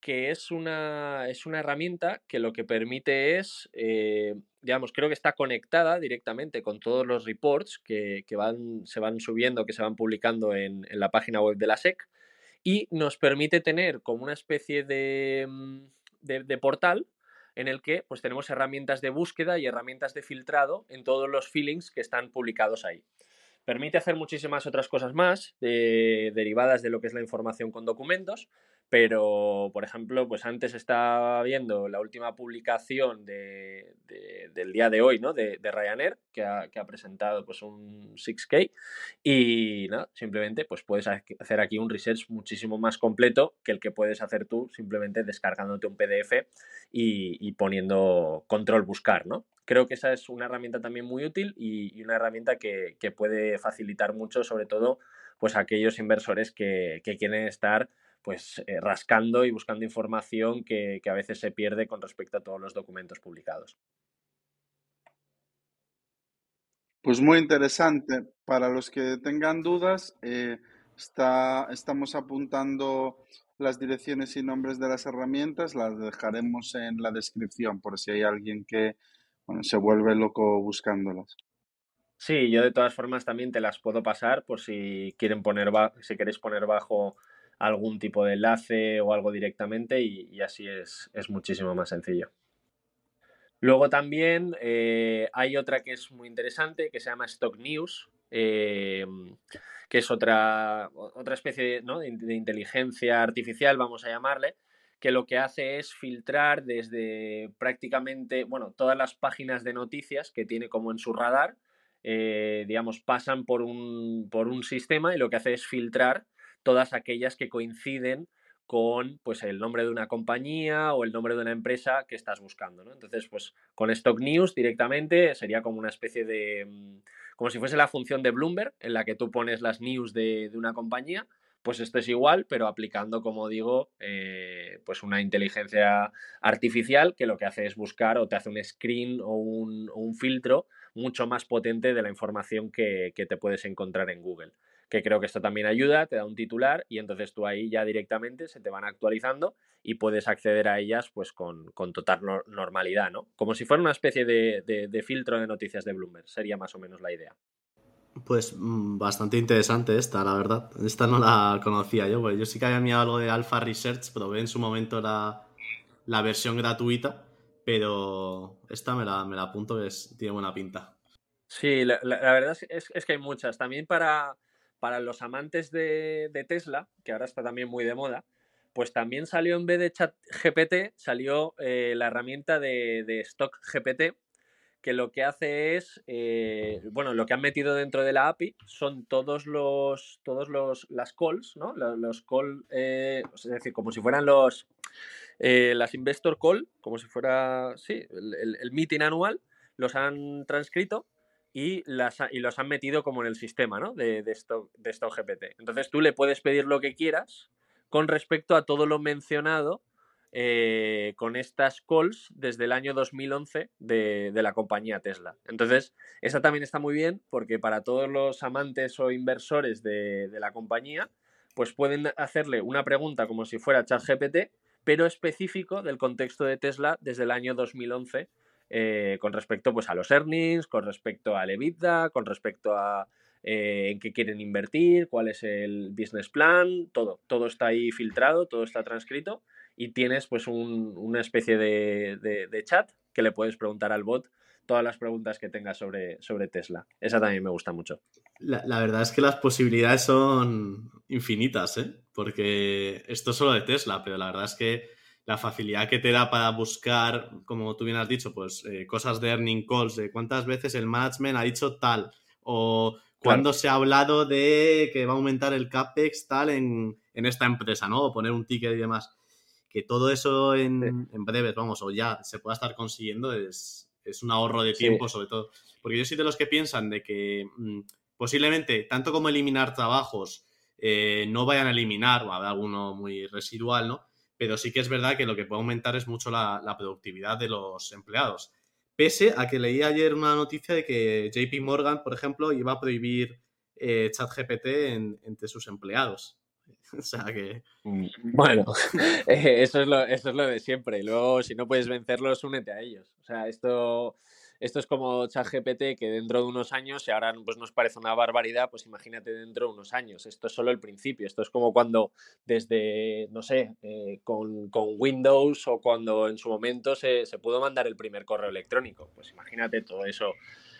que es una, es una herramienta que lo que permite es, eh, digamos, creo que está conectada directamente con todos los reports que, van, se van subiendo, que se van publicando en la página web de la SEC y nos permite tener como una especie mm, de, de, portal en el que pues tenemos herramientas de búsqueda y herramientas de filtrado en todos los feelings que están publicados ahí. Permite hacer muchísimas otras cosas más derivadas de lo que es la información con documentos, pero, por ejemplo, pues antes estaba viendo la última publicación de, del día de hoy, ¿no? De, Ryanair, que ha, presentado pues un 6K y nada, simplemente pues puedes hacer aquí un research muchísimo más completo que el que puedes hacer tú simplemente descargándote un PDF y, poniendo control buscar, ¿no? Creo que esa es una herramienta también muy útil y, una herramienta que, puede facilitar mucho, sobre todo pues aquellos inversores que, que quieren estar pues eh, rascando y buscando información que, a veces se pierde con respecto a todos los documentos publicados. Pues muy interesante. Para los que tengan dudas, eh, está, estamos apuntando las direcciones y nombres de las herramientas, las dejaremos en la descripción por si hay alguien que se vuelve loco buscándolas. Sí, yo de todas formas también te las puedo pasar por si quieren poner si queréis poner bajo algún tipo de enlace o algo directamente y, así es, es, muchísimo más sencillo. Luego también eh, hay otra que es muy interesante que se llama Stock News, eh, que es otra, otra especie de, inteligencia artificial, vamos a llamarle, que lo que hace es filtrar desde prácticamente, bueno, todas las páginas de noticias que tiene como en su radar, eh, digamos, pasan por un, por un sistema y lo que hace es filtrar todas aquellas que coinciden con pues el nombre de una compañía o el nombre de una empresa que estás buscando. ¿no? Entonces, pues con Stock News directamente sería como una especie de. Mm, como si fuese la función de Bloomberg, en la que tú pones las news de, de una compañía. Pues esto es igual, pero aplicando, como digo, eh, pues una inteligencia artificial que lo que hace es buscar o te hace un screen o un, o un filtro mucho más potente de la información que, te puedes encontrar en Google que creo que esto también ayuda, te da un titular y entonces tú ahí ya directamente se te van actualizando y puedes acceder a ellas pues con, total normalidad, ¿no? Como si fuera una especie de, filtro de noticias de Bloomberg, sería más o menos la idea. Pues mm, bastante interesante esta, la verdad. Esta no la conocía yo, porque yo sí que había mirado algo de Alpha Research, probé en su momento la, la versión gratuita pero esta me la, me la apunto que tiene buena pinta. Sí, la, verdad es, es, que hay muchas. También para, para los amantes de, Tesla, que ahora está también muy de moda, pues también salió en vez de ChatGPT, salió eh, la herramienta de, de, Stock GPT, que lo que hace es, eh, bueno, lo que han metido dentro de la API son todos los, todos los, las calls, ¿no? Los, los call, eh, es decir, como si fueran los, las Investor Call, como si fuera, sí, el, meeting anual, los han transcrito y, las, y los han metido como en el sistema ¿no? de, de, esto, de GPT. Entonces tú le puedes pedir lo que quieras con respecto a todo lo mencionado eh, con estas calls desde el año 2011 de, de, la compañía Tesla. Entonces, esa también está muy bien porque para todos los amantes o inversores de, de la compañía, pues pueden hacerle una pregunta como si fuera ChatGPT pero específico del contexto de Tesla desde el año 2011 eh, con respecto pues, a los earnings, con respecto al EBITDA, con respecto a eh, en qué quieren invertir, cuál es el business plan, todo, todo está ahí filtrado, todo está transcrito y tienes pues una especie de, chat que le puedes preguntar al bot todas las preguntas que tengas sobre, sobre Tesla. Esa también me gusta mucho. La, verdad es que las posibilidades son infinitas, ¿eh? Porque esto es solo de Tesla, pero la verdad es que la facilidad que te da para buscar, como tú bien has dicho, pues eh, cosas de earning calls, de cuántas veces el management ha dicho tal, o cuándo se ha hablado de que va a aumentar el CAPEX tal en, esta empresa, ¿no? O poner un ticket y demás. Que todo eso en, en breves, vamos, o ya se pueda estar consiguiendo es, es un ahorro de tiempo sobre todo. Porque yo soy de los que piensan de que mm, posiblemente, tanto como eliminar trabajos, eh, no vayan a eliminar, o habrá alguno muy residual, ¿no? Pero sí que es verdad que lo que puede aumentar es mucho la, productividad de los empleados. Pese a que leí ayer una noticia de que JP Morgan, por ejemplo, iba a prohibir eh, ChatGPT entre sus empleados. O sea que. Mm, bueno, eso, es lo, eso es lo de siempre. Luego, si no puedes vencerlos, únete a ellos. O sea, esto, esto es como ChatGPT, que dentro de unos años, si ahora pues, nos parece una barbaridad, pues imagínate dentro de unos años. Esto es solo el principio. Esto es como cuando desde, no sé, eh, con, Windows o cuando en su momento se, se, pudo mandar el primer correo electrónico. Pues imagínate todo eso,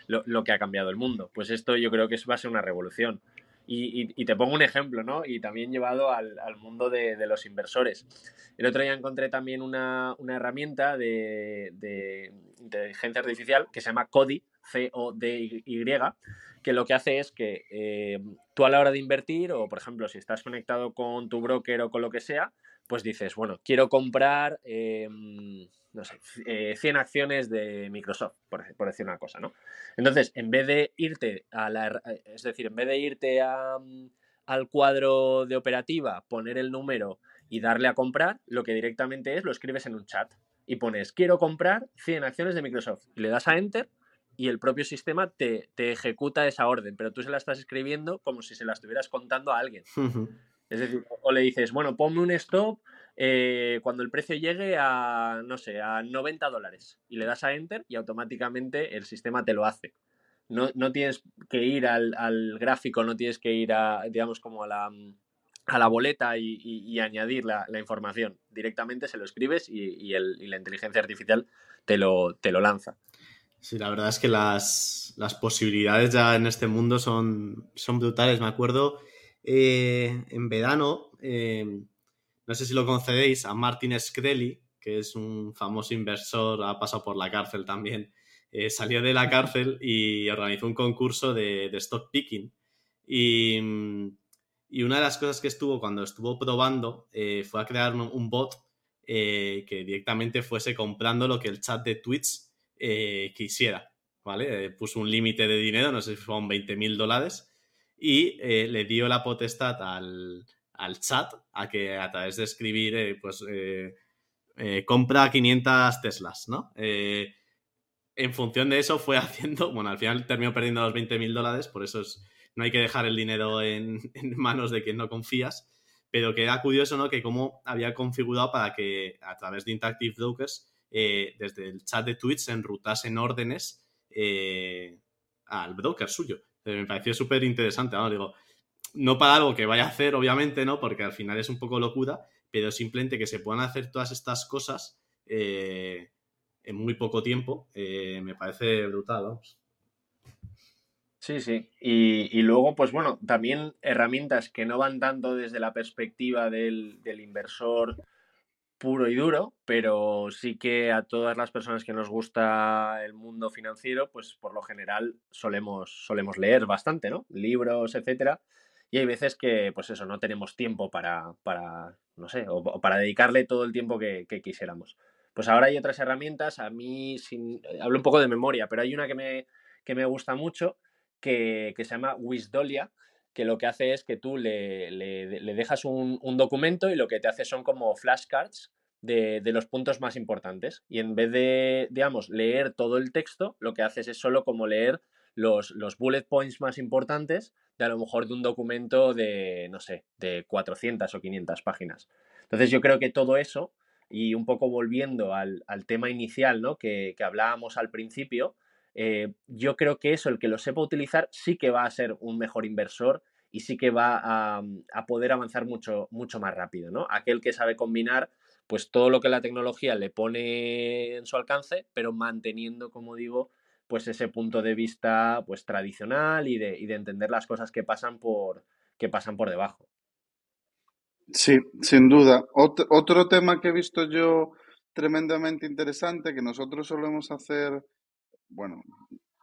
lo, lo que ha cambiado el mundo. Pues esto yo creo que va a ser una revolución. Y, te pongo un ejemplo, ¿no? Y también llevado al, mundo de, los inversores. El otro día encontré también una, herramienta de, inteligencia artificial que se llama CODI, C-O-D-Y, que lo que hace es que eh, tú a la hora de invertir, o por ejemplo, si estás conectado con tu broker o con lo que sea, pues dices, bueno, quiero comprar, em, sé, 100 eh, acciones de Microsoft, por, decir una cosa, ¿no? Entonces, en vez de irte a la, es decir, en vez de irte mm, al cuadro de operativa, poner el número y darle a comprar, lo que directamente es, lo escribes en un chat y pones, quiero comprar 100 acciones de Microsoft, le das a Enter y el propio sistema te, te ejecuta esa orden, pero tú se la estás escribiendo como si se la estuvieras contando a alguien. Es decir, o le dices, bueno, ponme un stop eh, cuando el precio llegue a, no sé, a 90 dólares y le das a enter y automáticamente el sistema te lo hace. no, tienes que ir al, gráfico, no tienes que ir a, digamos, como a la, a la boleta y, añadir la, información. Directamente se lo escribes y, la inteligencia artificial te lo, te lo lanza. Sí, la verdad es que las, posibilidades ya en este mundo son, son brutales. Me acuerdo eh, en verano, eh, no sé si lo concedéis, a Martin Screlly, que es un famoso inversor, ha pasado por la cárcel también. Eh, salió de la cárcel y organizó un concurso de, stock picking. Y, una de las cosas que estuvo cuando estuvo probando fue a crear un, bot que directamente fuese comprando lo que el chat de Twitch quisiera. ¿Vale? puso un límite de dinero, no sé si fueron 20 mil dólares, y le dio la potestad al, al chat a que a través de escribir, eh, pues eh, eh, compra 500 Teslas, ¿no? en función de eso fue haciendo, bueno, al final terminó perdiendo los 20 mil dólares, por eso es, no hay que dejar el dinero en, manos de quien no confías, pero queda curioso, ¿no? Que cómo había configurado para que a través de Interactive Brokers, desde el chat de Twitch, se enrutasen órdenes al broker suyo. Me pareció súper interesante, ¿no? Digo, no para algo que vaya a hacer, obviamente, ¿no? Porque al final es un poco locura, pero simplemente que se puedan hacer todas estas cosas eh, en muy poco tiempo, eh, me parece brutal, vamos. Sí, sí. Y, luego, pues bueno, también herramientas que no van tanto desde la perspectiva del, inversor puro y duro, pero sí que a todas las personas que nos gusta el mundo financiero, pues por lo general solemos, solemos leer bastante, ¿no? Libros, etcétera. Y hay veces que, pues eso, no tenemos tiempo para, para no sé, o, para dedicarle todo el tiempo que, quisiéramos. Pues ahora hay otras herramientas, a mí, sin, eh, hablo un poco de memoria, pero hay una que me, que me gusta mucho que, se llama Wisdolia, que lo que hace es que tú le, le, dejas un, un, documento y lo que te hace son como flashcards de, de, los puntos más importantes. Y en vez de, digamos, leer todo el texto, lo que haces es solo como leer los, los bullet points más importantes de a lo mejor de un documento de, no sé, de 400 o 500 páginas. Entonces yo creo que todo eso, y un poco volviendo al, tema inicial ¿no? que, hablábamos al principio, eh, yo creo que eso, el que lo sepa utilizar, sí que va a ser un mejor inversor y sí que va a, a, poder avanzar mucho, mucho más rápido, ¿no? Aquel que sabe combinar pues todo lo que la tecnología le pone en su alcance, pero manteniendo, como digo, pues ese punto de vista pues tradicional y de, entender las cosas que pasan por, que pasan por debajo. Sí, sin duda. otro tema que he visto yo tremendamente interesante, que nosotros solemos hacer, bueno,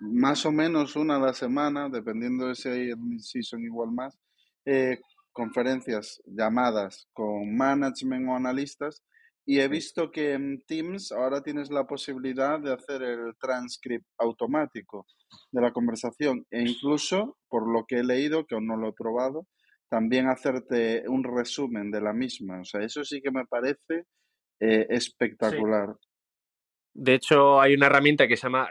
más o menos una a la semana, dependiendo de si son igual más, eh, conferencias llamadas con management o analistas y he visto que en Teams ahora tienes la posibilidad de hacer el transcript automático de la conversación e incluso, por lo que he leído, que aún no lo he probado, también hacerte un resumen de la misma. O sea, eso sí que me parece eh, espectacular. De hecho, hay una herramienta que se llama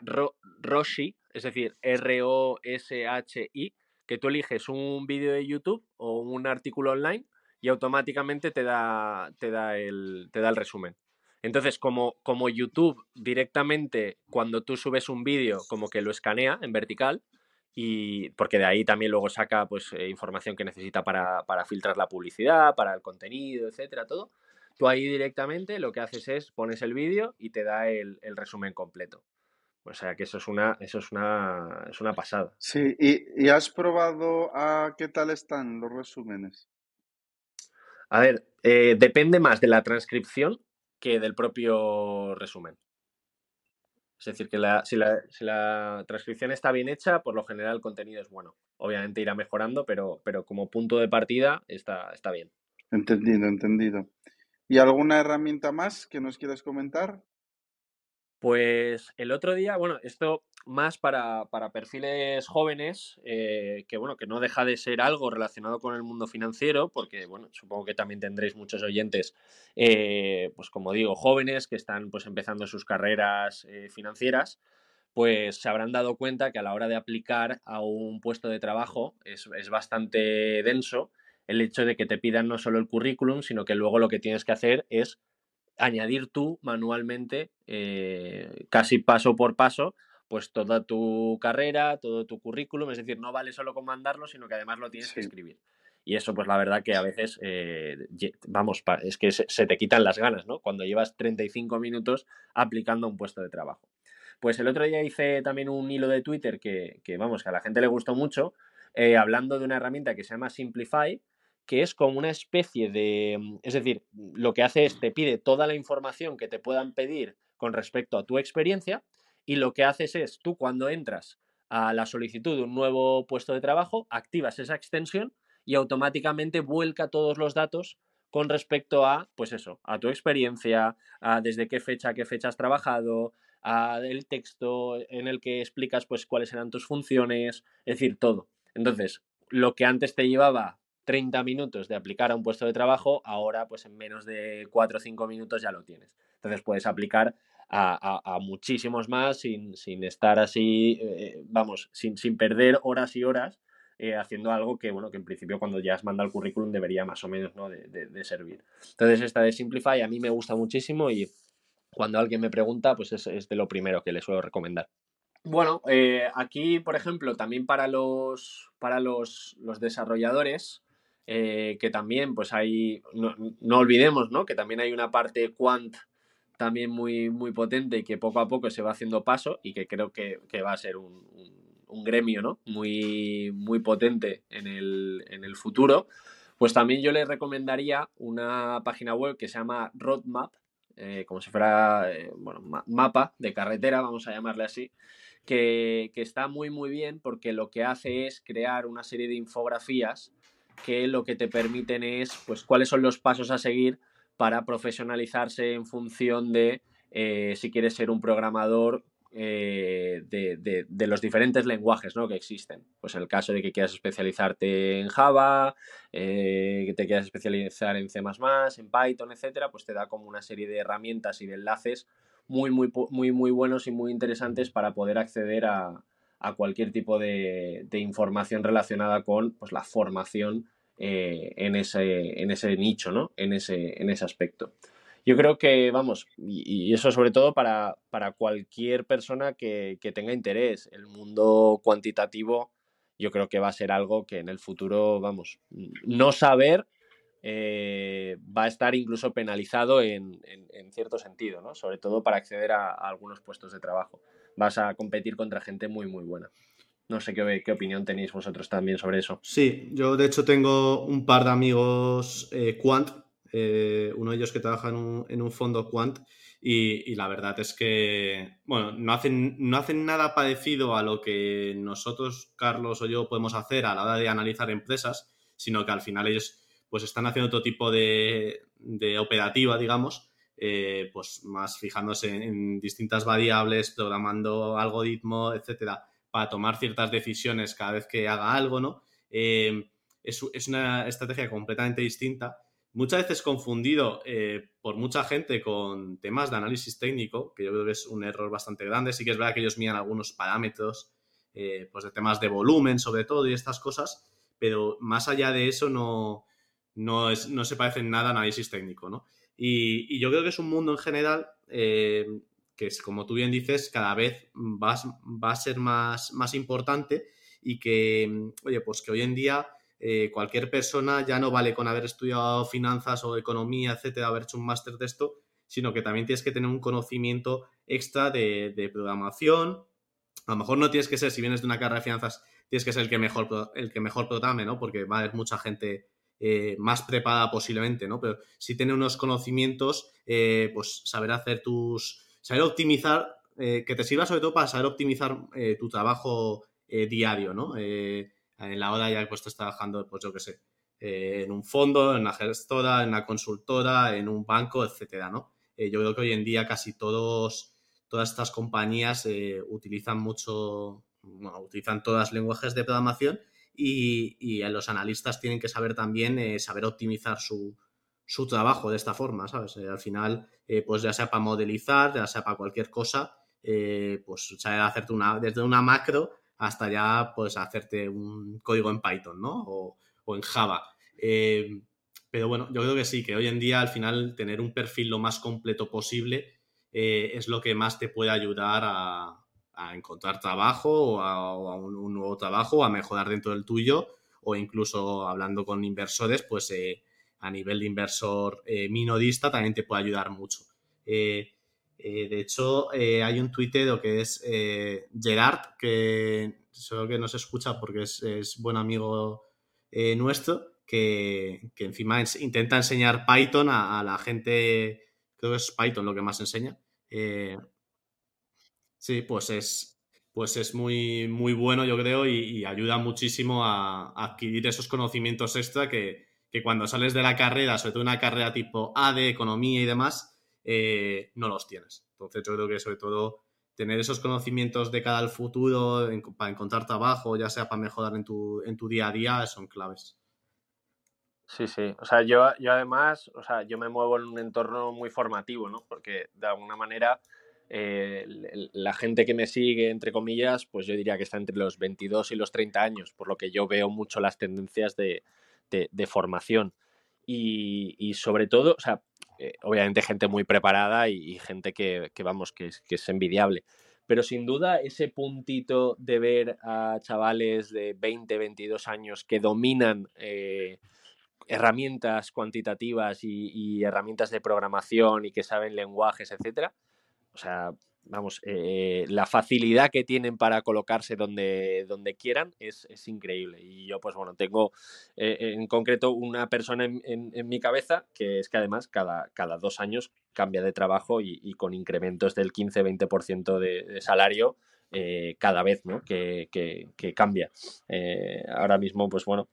Roshi, es decir, R-O-S-H-I, que tú eliges un vídeo de YouTube o un artículo online y automáticamente te da, te da, el, te da el resumen. Entonces, como, como YouTube directamente, cuando tú subes un vídeo, como que lo escanea en vertical, y porque de ahí también luego saca pues, eh, información que necesita para, filtrar la publicidad, para el contenido, etcétera, todo. Tú ahí directamente lo que haces es pones el vídeo y te da el, resumen completo. O sea que eso es una, eso es una, es una pasada. Sí, y, y has probado a qué tal están los resúmenes. A ver, eh, depende más de la transcripción que del propio resumen. Es decir, que si, la, transcripción está bien hecha, por lo general el contenido es bueno. Obviamente irá mejorando, pero, pero como punto de partida está, está bien. Entendido, entendido. ¿Y alguna herramienta más que nos quieras comentar? Pues el otro día, bueno, esto más para, perfiles jóvenes, eh, que bueno, que no deja de ser algo relacionado con el mundo financiero, porque bueno, supongo que también tendréis muchos oyentes, eh, pues como digo, jóvenes que están pues empezando sus carreras eh, financieras, pues se habrán dado cuenta que a la hora de aplicar a un puesto de trabajo es, es bastante denso el hecho de que te pidan no solo el currículum, sino que luego lo que tienes que hacer es añadir tú manualmente, eh, casi paso por paso, pues toda tu carrera, todo tu currículum, es decir, no vale solo con mandarlo, sino que además lo tienes que escribir. Y eso, pues la verdad que a veces, eh, vamos, es que se, te quitan las ganas, ¿no? Cuando llevas 35 minutos aplicando un puesto de trabajo. Pues el otro día hice también un hilo de Twitter que, vamos, que a la gente le gustó mucho, eh, hablando de una herramienta que se llama Simplify, que es como una especie de, mm, es decir, lo que hace es te pide toda la información que te puedan pedir con respecto a tu experiencia y lo que haces es tú cuando entras a la solicitud de un nuevo puesto de trabajo, activas esa extensión y automáticamente vuelca todos los datos con respecto a, pues eso, a tu experiencia, a desde qué fecha, qué fecha has trabajado, el texto en el que explicas pues cuáles eran tus funciones, es decir, todo. Entonces, lo que antes te llevaba 30 minutos de aplicar a un puesto de trabajo, ahora pues en menos de 4 o 5 minutos ya lo tienes. Entonces puedes aplicar a, muchísimos más sin, estar así, eh, vamos, sin, sin, perder horas y horas eh, haciendo algo que, bueno, que en principio cuando ya has mandado el currículum debería más o menos ¿no? de, de servir. Entonces esta de Simplify a mí me gusta muchísimo y cuando alguien me pregunta, pues es, de lo primero que le suelo recomendar. Bueno, eh, aquí, por ejemplo, también para los, para los, desarrolladores, eh, que también, pues hay, no, olvidemos, ¿no? Que también hay una parte quant también muy, muy potente y que poco a poco se va haciendo paso y que creo que, va a ser un, gremio, ¿no? Muy, muy potente en el, en el futuro. Pues también yo les recomendaría una página web que se llama Roadmap, eh, como si fuera, eh, bueno, mapa de carretera, vamos a llamarle así, que, está muy, muy bien porque lo que hace es crear una serie de infografías que lo que te permiten es, pues, cuáles son los pasos a seguir para profesionalizarse en función de eh, si quieres ser un programador eh, de, los diferentes lenguajes ¿no? que existen. Pues en el caso de que quieras especializarte en Java, eh, que te quieras especializar en C, en Python, etcétera, pues te da como una serie de herramientas y de enlaces muy, muy, muy, muy buenos y muy interesantes para poder acceder a, cualquier tipo de, información relacionada con pues, la formación eh, en, ese, en ese nicho, ¿no? en, ese, en ese aspecto. Yo creo que, vamos, y, eso sobre todo para, para cualquier persona que, tenga interés. El mundo cuantitativo yo creo que va a ser algo que en el futuro, vamos, no saber eh, va a estar incluso penalizado en, cierto sentido, ¿no? Sobre todo para acceder a, algunos puestos de trabajo. Vas a competir contra gente muy, muy buena. No sé qué, opinión tenéis vosotros también sobre eso. Sí, yo de hecho tengo un par de amigos eh, quant eh, uno de ellos que trabaja en un, fondo quant y, la verdad es que, bueno, no hacen, no hacen nada parecido a lo que nosotros, Carlos o yo, podemos hacer a la hora de analizar empresas, sino que al final ellos pues están haciendo otro tipo de, operativa, digamos, eh, pues más fijándose en, distintas variables, programando algoritmos, etcétera, para tomar ciertas decisiones cada vez que haga algo, ¿no? Eh, es, es, una estrategia completamente distinta muchas veces confundido eh, por mucha gente con temas de análisis técnico, que yo creo que es un error bastante grande. Sí que es verdad que ellos miran algunos parámetros, pues de temas de volumen sobre todo y estas cosas, pero más allá de eso no, no, es, no se parece en nada a análisis técnico, ¿no? Y, yo creo que es un mundo en general eh, que, es, como tú bien dices, cada vez va, a ser más, más importante y que, oye, pues que hoy en día eh, cualquier persona ya no vale con haber estudiado finanzas o economía, etcétera, haber hecho un máster de esto, sino que también tienes que tener un conocimiento extra de, programación. A lo mejor no tienes que ser, si vienes de una carrera de finanzas, tienes que ser el que mejor, el que mejor programe, ¿no? Porque va a haber mucha gente eh, más preparada posiblemente, ¿no? Pero si tiene unos conocimientos, eh, pues saber hacer tus. saber optimizar, que te sirva sobre todo para saber optimizar tu trabajo diario, ¿no? en la hora ya pues estás trabajando, pues yo qué sé, eh, en un fondo, en una gestora, en una consultora, en un banco, etcétera, ¿no? Eh, yo creo que hoy en día casi todos, todas estas compañías eh, utilizan mucho, bueno, utilizan todas lenguajes de programación y, y los analistas tienen que saber también saber optimizar su, su, trabajo de esta forma, ¿sabes? al final, pues ya sea para modelizar, ya sea para cualquier cosa, pues saber hacerte una, desde una macro hasta ya pues hacerte un código en Python, ¿no? O, en Java. Eh, pero bueno, yo creo que sí, que hoy en día al final tener un perfil lo más completo posible eh, es lo que más te puede ayudar a, encontrar trabajo o a, un, nuevo trabajo o a mejorar dentro del tuyo o incluso hablando con inversores, pues eh, a nivel de inversor eh, minodista también te puede ayudar mucho. Eh, de hecho, hay un tuitero que es Gerard, que solo que nos escucha porque es, buen amigo nuestro, que, encima intenta enseñar Python a, la gente, creo que es Python lo que más enseña. Sí, pues es, pues es muy, muy bueno, yo creo, y, ayuda muchísimo a, adquirir esos conocimientos extra que, cuando sales de la carrera, sobre todo una carrera tipo A de economía y demás, eh, no los tienes. Entonces yo creo que sobre todo tener esos conocimientos de cara al futuro para encontrar trabajo, ya sea para mejorar en tu, en tu día a día, son claves. Sí, sí. O sea, yo, yo además, o sea, yo me muevo en un entorno muy formativo, ¿no? Porque de alguna manera eh, la gente que me sigue, entre comillas, pues yo diría que está entre los 22 y los 30 años, por lo que yo veo mucho las tendencias de, formación. Y, sobre todo, o sea, eh, obviamente gente muy preparada y, gente que, vamos, que es, envidiable. Pero sin duda ese puntito de ver a chavales de 20, 22 años que dominan eh, herramientas cuantitativas y, y, herramientas de programación y que saben lenguajes, etcétera, o sea, vamos, eh, la facilidad que tienen para colocarse donde, donde quieran es, increíble. Y yo, pues bueno, tengo eh, en concreto una persona en, mi cabeza que es que además cada, cada dos años cambia de trabajo y, con incrementos del 15-20% de, de salario eh, cada vez ¿no? que, cambia. ahora mismo, pues bueno,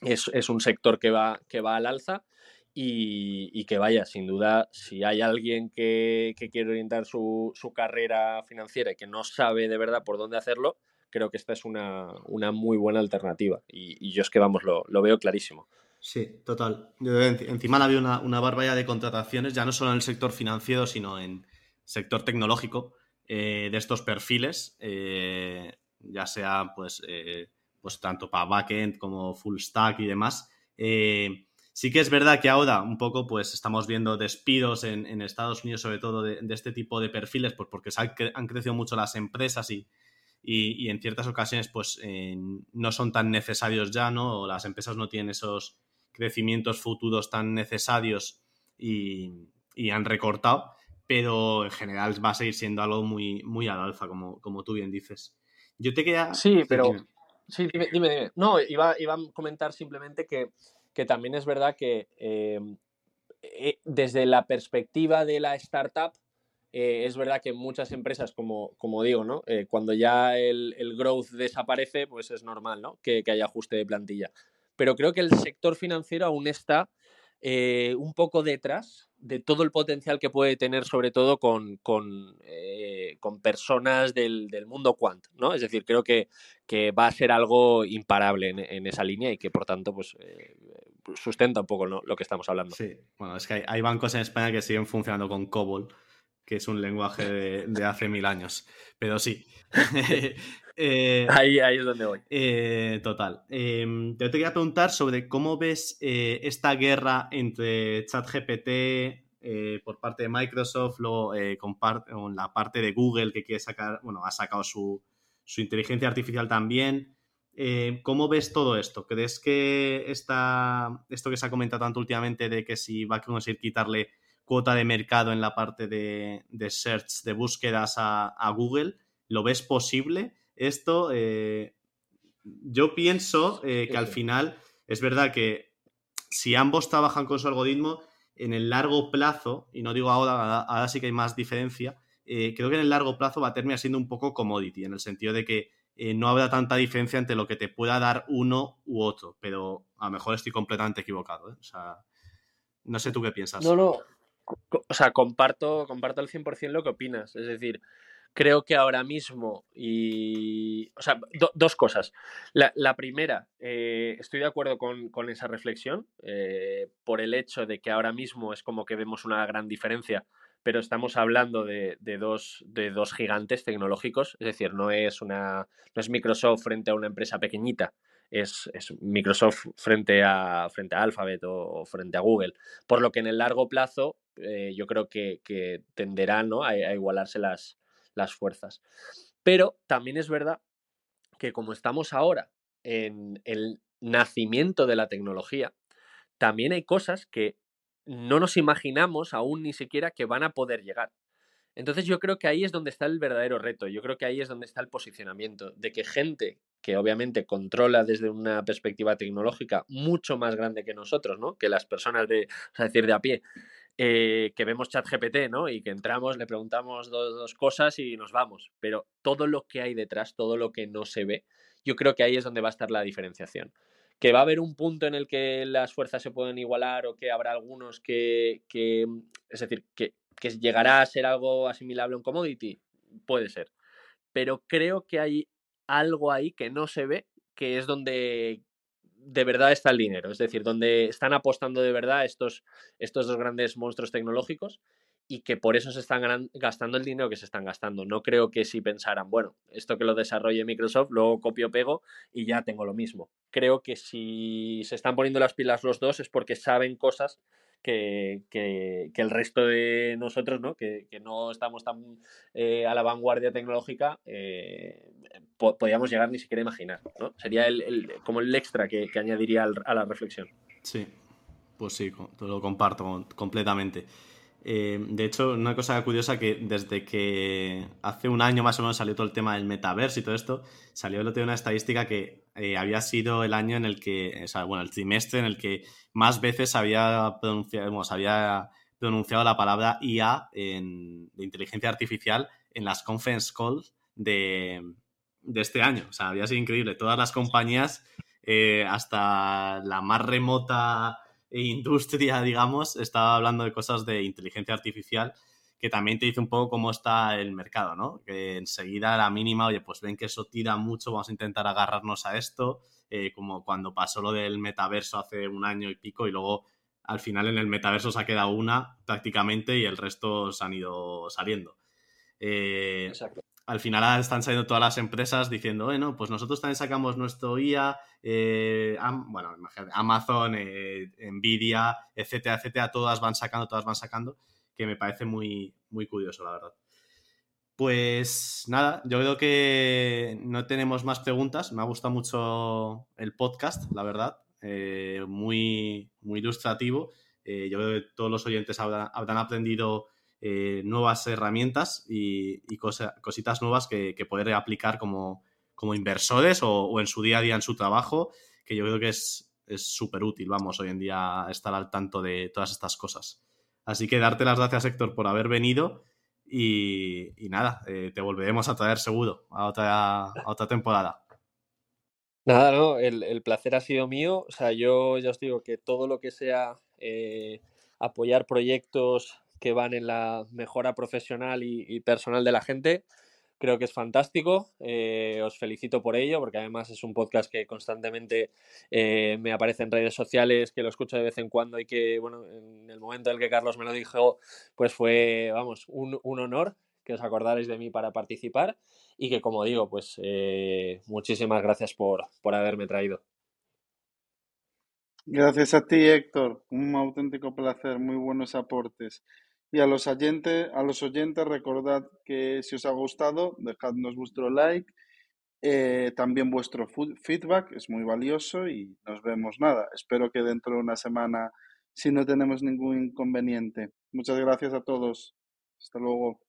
es, es, un sector que va, que va al alza y, que vaya, sin duda, si hay alguien que, quiere orientar su, carrera financiera y que no sabe de verdad por dónde hacerlo, creo que esta es una, muy buena alternativa. Y, yo es que, vamos, lo, veo clarísimo. Sí, total. Encima había una, una barbaridad de contrataciones, ya no solo en el sector financiero, sino en sector tecnológico, eh, de estos perfiles, eh, ya sea pues, eh, pues tanto para backend como full stack y demás. Sí que es verdad que ahora un poco pues estamos viendo despidos en, Estados Unidos sobre todo de, este tipo de perfiles pues porque han, crecido mucho las empresas y, y, en ciertas ocasiones pues eh, no son tan necesarios ya, ¿no? O las empresas no tienen esos crecimientos futuros tan necesarios y, han recortado, pero en general va a seguir siendo algo muy, muy al alza, como, como tú bien dices. Yo te quería... Sí, pero... Sí, dime, dime, No, iba, iba a comentar simplemente que que también es verdad que em, eh, desde la perspectiva de la startup, eh, es verdad que muchas empresas, como, como digo, ¿no? Eh, cuando ya el, growth desaparece, pues es normal ¿no? que, haya ajuste de plantilla. Pero creo que el sector financiero aún está un poco detrás de todo el potencial que puede tener, sobre todo con, con, eh, personas del, mundo quant, ¿no? Es decir, creo que, que va a ser algo imparable en, esa línea y que, por tanto, pues eh, sustenta un poco lo que estamos hablando. Sí, bueno, es que hay, bancos en España que siguen funcionando con COBOL, que es un lenguaje de, hace mil años. Pero sí. Eh, ahí, ahí, es donde voy. total. Em, te quería preguntar sobre cómo ves esta guerra entre ChatGPT, eh, por parte de Microsoft, luego eh, con, la parte de Google que quiere sacar, bueno, ha sacado su, inteligencia artificial también. Eh, ¿Cómo ves todo esto? ¿Crees que esta, esto que se ha comentado tanto últimamente de que si va a conseguir quitarle cuota de mercado en la parte de, search, de búsquedas a, Google, ¿lo ves posible? Esto, yo pienso que al final es verdad que si ambos trabajan con su algoritmo, en el largo plazo, y no digo ahora, ahora sí que hay más diferencia, eh, creo que en el largo plazo va a terminar siendo un poco commodity, en el sentido de que eh, no habrá tanta diferencia entre lo que te pueda dar uno u otro, pero a lo mejor estoy completamente equivocado. ¿eh? O sea, no sé tú qué piensas. No, no. O sea, comparto, comparto al 100% lo que opinas. Es decir, creo que ahora mismo, y, o sea, dos cosas. La, primera, eh, estoy de acuerdo con, esa reflexión eh, por el hecho de que ahora mismo es como que vemos una gran diferencia, pero estamos hablando de, dos, de dos gigantes tecnológicos, es decir, no es, una, no es Microsoft frente a una empresa pequeñita, es, Microsoft frente a, frente a Alphabet o, frente a Google. Por lo que en el largo plazo eh, yo creo que, tenderán a, igualarse las, las fuerzas. Pero también es verdad que como estamos ahora en el nacimiento de la tecnología, también hay cosas que no nos imaginamos aún ni siquiera que van a poder llegar. Entonces yo creo que ahí es donde está el verdadero reto, yo creo que ahí es donde está el posicionamiento, de que gente que obviamente controla desde una perspectiva tecnológica mucho más grande que nosotros, ¿no? Que las personas de, o decir, de a pie, eh, que vemos ChatGPT, ¿no? Y que entramos, le preguntamos dos, cosas y nos vamos. Pero todo lo que hay detrás, todo lo que no se ve, yo creo que ahí es donde va a estar la diferenciación. Que va a haber un punto en el que las fuerzas se pueden igualar o que habrá algunos que, que es decir, que, que llegará a ser algo asimilable a un commodity, puede ser. Pero creo que hay algo ahí que no se ve, que es donde de verdad está el dinero, es decir, donde están apostando de verdad estos, estos dos grandes monstruos tecnológicos y que por eso se están gastando el dinero que se están gastando. No creo que si pensaran, bueno, esto que lo desarrolle Microsoft, luego copio pego y ya tengo lo mismo. Creo que si se están poniendo las pilas los dos es porque saben cosas que, el resto de nosotros, ¿no? Que, no estamos tan eh, a la vanguardia tecnológica, eh, podíamos llegar ni siquiera a imaginar. ¿no? Sería el, como el extra que, añadiría a la reflexión. Sí, pues sí, lo comparto completamente. Eh, de hecho, una cosa curiosa que desde que hace un año más o menos salió todo el tema del metaverso y todo esto, salió el otro una estadística que eh, había sido el año en el que, o sea, bueno, el trimestre en el que más veces había pronunciado, había pronunciado la palabra IA en, de inteligencia artificial en las conference calls de, de este año. O sea, había sido increíble. Todas las compañías, eh, hasta la más remota industria, digamos, estaba hablando de cosas de inteligencia artificial que también te dice un poco cómo está el mercado, ¿no? Que enseguida la mínima, oye, pues ven que eso tira mucho, vamos a intentar agarrarnos a esto, eh, como cuando pasó lo del metaverso hace un año y pico y luego al final en el metaverso se ha quedado una prácticamente y el resto se han ido saliendo. Eh, Exacto al final están saliendo todas las empresas diciendo, bueno, pues nosotros también sacamos nuestro IA, eh, bueno, Amazon, eh, Nvidia, etcétera, etcétera, todas van sacando, todas van sacando, que me parece muy, muy curioso, la verdad. Pues nada, yo creo que no tenemos más preguntas. Me ha gustado mucho el podcast, la verdad. Eh, muy, muy ilustrativo. yo creo que todos los oyentes habrán aprendido eh, nuevas herramientas y, cositas nuevas que, poder aplicar como, inversores o, en su día a día en su trabajo, que yo creo que es súper útil, vamos, hoy en día estar al tanto de todas estas cosas. Así que darte las gracias, Héctor, por haber venido y, nada, eh, te volveremos a traer seguro a otra, otra temporada. Nada, no, el, placer ha sido mío. O sea, yo ya os digo que todo lo que sea eh, apoyar proyectos que van en la mejora profesional y, personal de la gente. Creo que es fantástico. Eh, os felicito por ello, porque además es un podcast que constantemente eh, me aparece en redes sociales, que lo escucho de vez en cuando y que, bueno, en el momento en el que Carlos me lo dijo, pues fue, vamos, un, honor que os acordarais de mí para participar y que, como digo, pues eh, muchísimas gracias por, por haberme traído. Gracias a ti, Héctor. Un auténtico placer, muy buenos aportes. Y a los oyentes, a los oyentes recordad que si os ha gustado, dejadnos vuestro like, eh, también vuestro feedback, es muy valioso y nos vemos nada. Espero que dentro de una semana, si no tenemos ningún inconveniente. Muchas gracias a todos. Hasta luego.